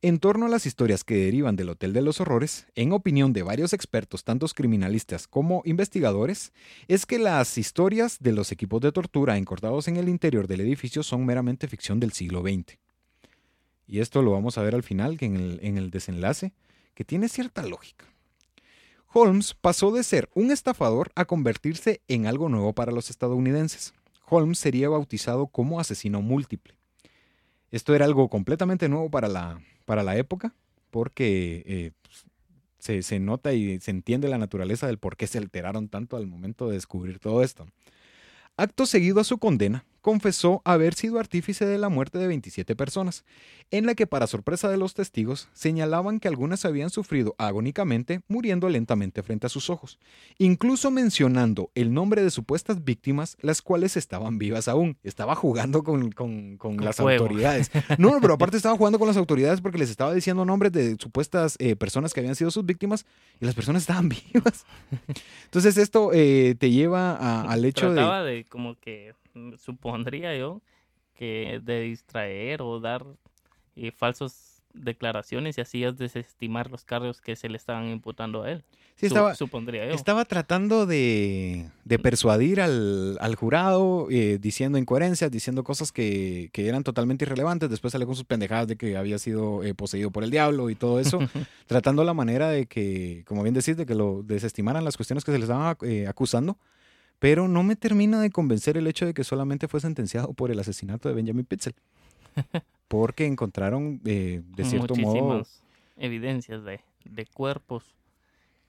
En torno a las historias que derivan del Hotel de los Horrores, en opinión de varios expertos, tantos criminalistas como investigadores, es que las historias de los equipos de tortura encordados en el interior del edificio son meramente ficción del siglo XX. Y esto lo vamos a ver al final, en el desenlace, que tiene cierta lógica. Holmes pasó de ser un estafador a convertirse en algo nuevo para los estadounidenses. Holmes sería bautizado como asesino múltiple. Esto era algo completamente nuevo para la, para la época, porque eh, se, se nota y se entiende la naturaleza del por qué se alteraron tanto al momento de descubrir todo esto. Acto seguido a su condena, confesó haber sido artífice de la muerte de 27 personas, en la que para sorpresa de los testigos señalaban que algunas habían sufrido agónicamente, muriendo lentamente frente a sus ojos, incluso mencionando el nombre de supuestas víctimas, las cuales estaban vivas aún. Estaba jugando con, con- con las fuego. autoridades. No, pero aparte estaba jugando con las autoridades porque les estaba diciendo nombres de supuestas eh, personas que habían sido sus víctimas y las personas estaban vivas. Entonces esto eh, te lleva a- al hecho de... Trataba de... como que supondría yo que de distraer o dar eh, falsas declaraciones y así es desestimar los cargos que se le estaban imputando a él. Sí, estaba, supondría yo. Estaba tratando de, de persuadir al, al jurado, eh, diciendo incoherencias, diciendo cosas que, que eran totalmente irrelevantes. Después salió con sus pendejadas de que había sido eh, poseído por el diablo y todo eso, tratando la manera de que, como bien decís, de que lo desestimaran las cuestiones que se les estaban eh, acusando. Pero no me termina de convencer el hecho de que solamente fue sentenciado por el asesinato de Benjamin Pitzel. Porque encontraron, eh, de cierto modo, Muchísimas evidencias de, de cuerpos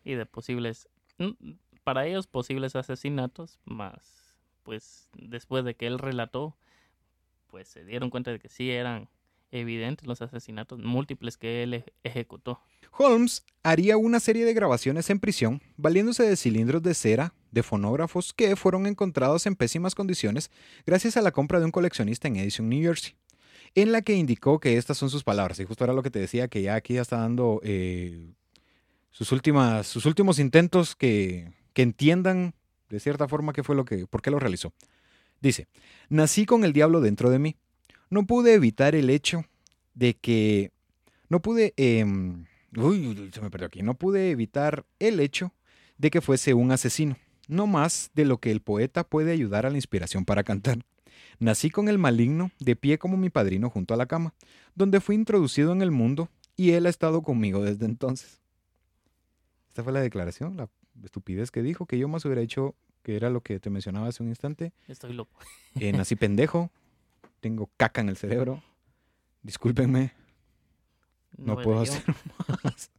y de posibles, mm, para ellos posibles asesinatos, más pues después de que él relató, pues se dieron cuenta de que sí eran evidentes los asesinatos múltiples que él ej- ejecutó. Holmes haría una serie de grabaciones en prisión, valiéndose de cilindros de cera, de fonógrafos que fueron encontrados en pésimas condiciones gracias a la compra de un coleccionista en Edison, New Jersey, en la que indicó que estas son sus palabras. Y justo era lo que te decía, que ya aquí ya está dando eh, sus, últimas, sus últimos intentos que, que entiendan de cierta forma qué fue lo que, por qué lo realizó. Dice, nací con el diablo dentro de mí. No pude evitar el hecho de que... No pude... em, Uy, uy, se me perdió aquí. No pude evitar el hecho de que fuese un asesino, no más de lo que el poeta puede ayudar a la inspiración para cantar. Nací con el maligno de pie como mi padrino junto a la cama, donde fui introducido en el mundo y él ha estado conmigo desde entonces. Esta fue la declaración, la estupidez que dijo, que yo más hubiera hecho, que era lo que te mencionaba hace un instante. Estoy loco. Eh, nací pendejo, tengo caca en el cerebro, discúlpenme, no puedo hacer más.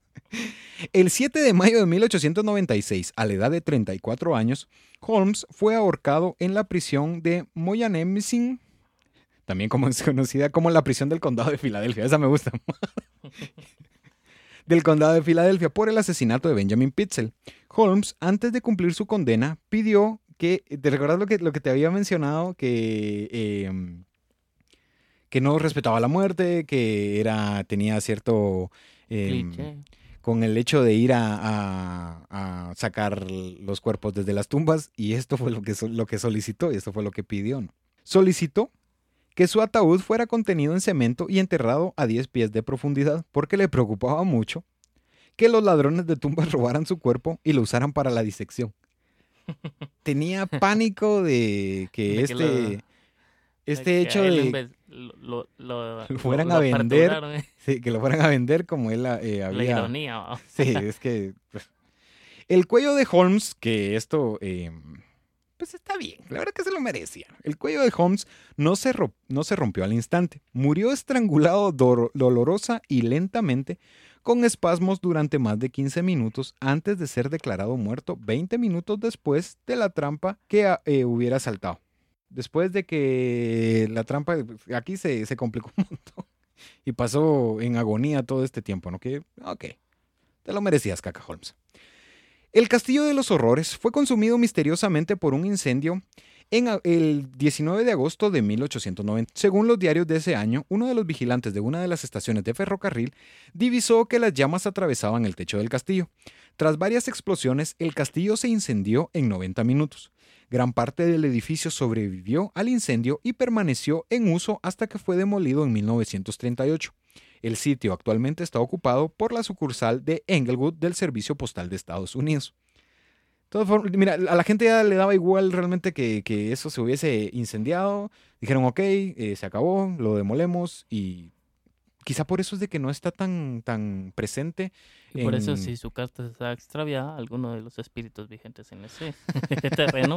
El 7 de mayo de 1896, a la edad de 34 años, Holmes fue ahorcado en la prisión de Moyanemsing, también como es conocida como la prisión del condado de Filadelfia. Esa me gusta. del condado de Filadelfia por el asesinato de Benjamin Pitzel. Holmes, antes de cumplir su condena, pidió que, ¿te recuerdas lo que, lo que te había mencionado? Que, eh, que no respetaba la muerte, que era, tenía cierto... eh, Cliché. con el hecho de ir a, a- a sacar los cuerpos desde las tumbas y esto fue lo que, lo que solicitó y esto fue lo que pidió. ¿no? Solicitó que su ataúd fuera contenido en cemento y enterrado a 10 pies de profundidad porque le preocupaba mucho que los ladrones de tumbas robaran su cuerpo y lo usaran para la disección. Tenía pánico de que De que este, lo- este hecho de lo, lo, lo- Lo fueran a vender, eh, sí, que lo fueran a vender como él eh, La había... ironía. ¿va? Sí, es que. pues, El cuello de Holmes, que esto. eh, pues está bien, la verdad que se lo merecía. El cuello de Holmes no se, no se rompió al instante. Murió estrangulado dolorosa y lentamente, con espasmos durante más de 15 minutos antes de ser declarado muerto 20 minutos después de la trampa que eh, hubiera saltado. Después de que la trampa, aquí se, se complicó un montón y pasó en agonía todo este tiempo, ¿no? Que, ok, te lo merecías, Caca Holmes. El Castillo de los Horrores fue consumido misteriosamente por un incendio en el 19 de agosto de 1890. Según los diarios de ese año, uno de los vigilantes de una de las estaciones de ferrocarril divisó que las llamas atravesaban el techo del castillo. Tras varias explosiones, el castillo se incendió en 90 minutos. Gran parte del edificio sobrevivió al incendio y permaneció en uso hasta que fue demolido en 1938. El sitio actualmente está ocupado por la sucursal de Englewood del Servicio Postal de Estados Unidos. Mira, a la gente ya le daba igual realmente que, que eso se hubiese incendiado. Dijeron, ok, eh, se acabó, lo demolemos y quizá por eso es de que no está tan, tan presente. Y por eso, si su carta está extraviada, alguno de los espíritus vigentes en ese terreno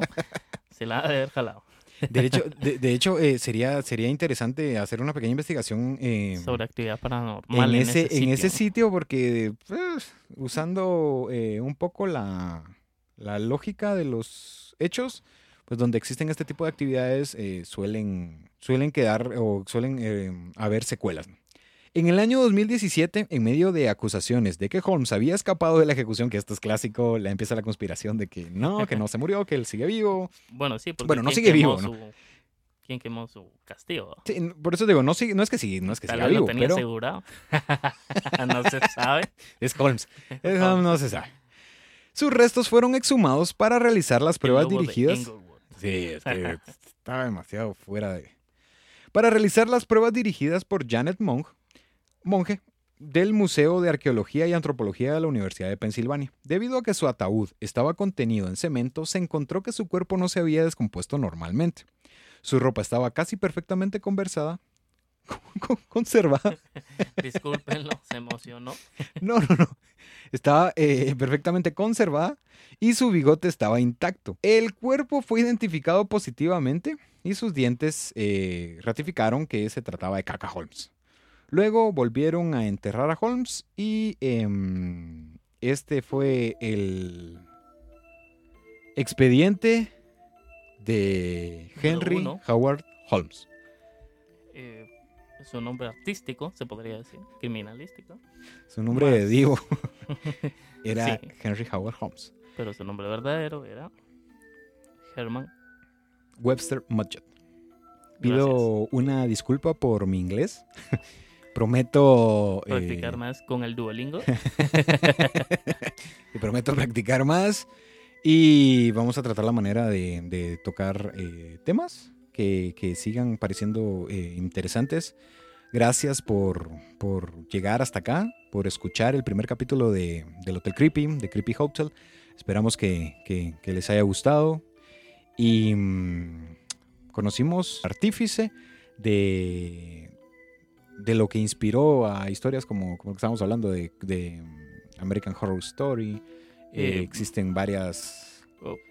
se la ha de haber jalado. De hecho, de, de hecho eh, sería, sería interesante hacer una pequeña investigación eh, sobre actividad paranormal en, en, ese, en ese sitio. porque pues, usando eh, un poco la, la lógica de los hechos, pues donde existen este tipo de actividades eh, suelen, suelen quedar o suelen eh, haber secuelas. ¿no? En el año 2017, en medio de acusaciones de que Holmes había escapado de la ejecución, que esto es clásico, le empieza la conspiración de que no, que no se murió, que él sigue vivo. Bueno, sí, porque Bueno, no ¿quién sigue vivo, ¿no? su- ¿Quién quemó su castillo? Sí, por eso digo, no, no es que sí, no es que Tal siga vez lo vivo, tenía pero asegurado. no se sabe. es Holmes. Es Holmes, no se sabe. Sus restos fueron exhumados para realizar las pruebas dirigidas. Sí, es que estaba demasiado fuera de. Para realizar las pruebas dirigidas por Janet Monk, monje del Museo de Arqueología y Antropología de la Universidad de Pensilvania. Debido a que su ataúd estaba contenido en cemento, se encontró que su cuerpo no se había descompuesto normalmente. Su ropa estaba casi perfectamente conversada, con- conservada. Discúlpenlo, se emocionó. No, no, no. Estaba eh, perfectamente conservada y su bigote estaba intacto. El cuerpo fue identificado positivamente y sus dientes eh, ratificaron que se trataba de Caca Holmes. Luego volvieron a enterrar a Holmes y em, este fue el expediente de Henry uno. Howard Holmes. Eh, su nombre artístico, se podría decir, criminalístico. Su nombre de Más. divo era Sí. Henry Howard Holmes. Pero su nombre verdadero era Herman. Webster Mudgett. Pido una disculpa por mi inglés. prometo. eh, Practicar más con el Duolingo. y prometo practicar más. Y vamos a tratar la manera de, de tocar eh, temas que, que sigan pareciendo eh, interesantes. Gracias por, por llegar hasta acá, por escuchar el primer capítulo de, del Hotel Creepy, de Creepy Hotel. Esperamos que, que- que les haya gustado. Y mm, conocimos artífice de, de lo que inspiró a historias como, como que estábamos hablando de, de American Horror Story. Eh, Eh, existen varias...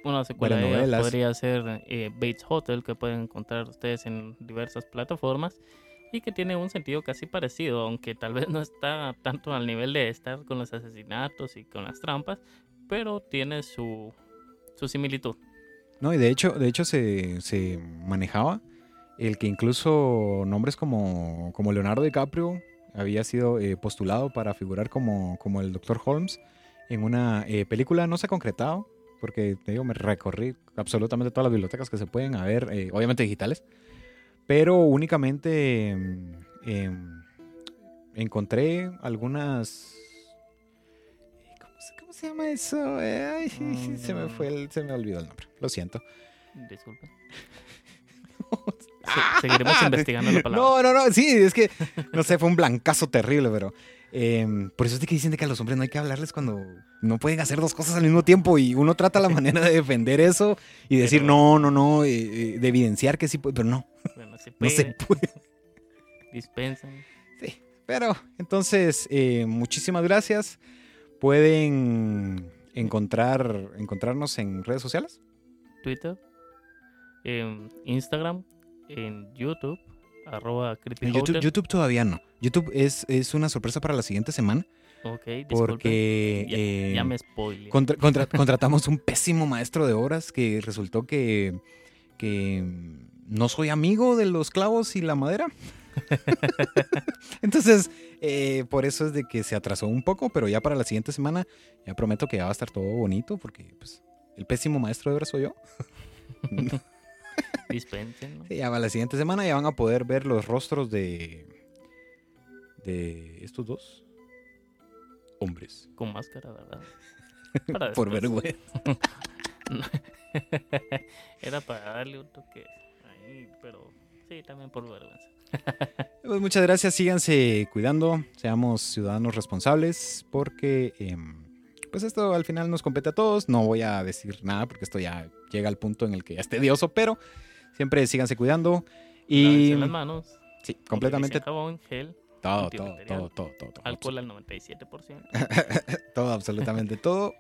Una secuela Varias de novelas. podría ser eh, Bates Hotel, que pueden encontrar ustedes en diversas plataformas. Y que tiene un sentido casi parecido, aunque tal vez no está tanto al nivel de estar con los asesinatos y con las trampas, pero tiene su, su similitud. No, y de hecho, de hecho se, se manejaba el que incluso nombres como, como Leonardo DiCaprio había sido eh, postulado para figurar como, como el Dr. Holmes en una eh, película. No se ha concretado, porque te digo, me recorrí absolutamente todas las bibliotecas que se pueden haber, eh, obviamente digitales, pero únicamente em, em, encontré algunas... ¿Cómo se, cómo se llama eso? Ay, se me fue, el- se me olvidó el nombre. Lo siento. Disculpen. Se- seguiremos investigando la palabra. No, no, no, sí, es que, no sé, fue un blancazo terrible, pero em, por eso es de que dicen de que a los hombres no hay que hablarles cuando no pueden hacer dos cosas al mismo tiempo y uno trata la manera de defender eso y decir, Pero- no, no, no, eh, de evidenciar que sí puede, pero no, se no se puede, puede. dispensen. Pero entonces, eh, muchísimas gracias. Pueden encontrar, encontrarnos en redes sociales. Twitter, en Instagram, en YouTube, arroba Creepy YouTube. YouTube todavía no. YouTube es, es una sorpresa para la siguiente semana porque... ya, eh, ya me spoilé. Contra- contra- contratamos un pésimo maestro de obras que resultó que, que no soy amigo de los clavos y la madera. Entonces, eh, por eso es de que se atrasó un poco, pero ya para la siguiente semana ya prometo que ya va a estar todo bonito porque pues, el pésimo maestro de obras soy yo. Dispensen, ¿no? Sí, ya para la siguiente semana ya van a poder ver los rostros de, de estos dos hombres. Con máscara, ¿verdad? Para Por vergüenza. Era para darle un toque ahí, pero sí, también por vergüenza. Pues muchas gracias, síganse cuidando, seamos ciudadanos responsables, porque em, pues esto al final nos compete a todos. No voy a decir nada porque esto ya llega al punto en el que ya es tedioso, pero siempre síganse cuidando. Y las manos. sí, completamente jabón, gel, todo, todo, todo, todo, todo, alcohol al 97%. todo, absolutamente todo.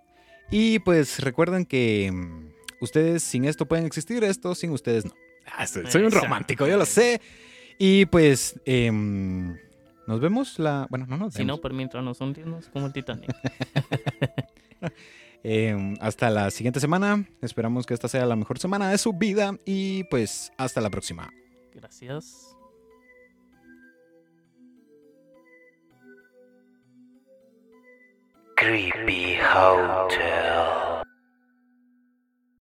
Y pues recuerden que em, ustedes sin esto pueden existir, esto sin ustedes no. Ah, soy, un romántico, yo lo sé. Y pues em, nos vemos la... Bueno, no nos Si no, vemos. por mientras nos hundimos como el Titanic. Eh, hasta la siguiente semana. Esperamos que esta sea la mejor semana de su vida. Y pues hasta la próxima. Gracias. Creepy Hotel.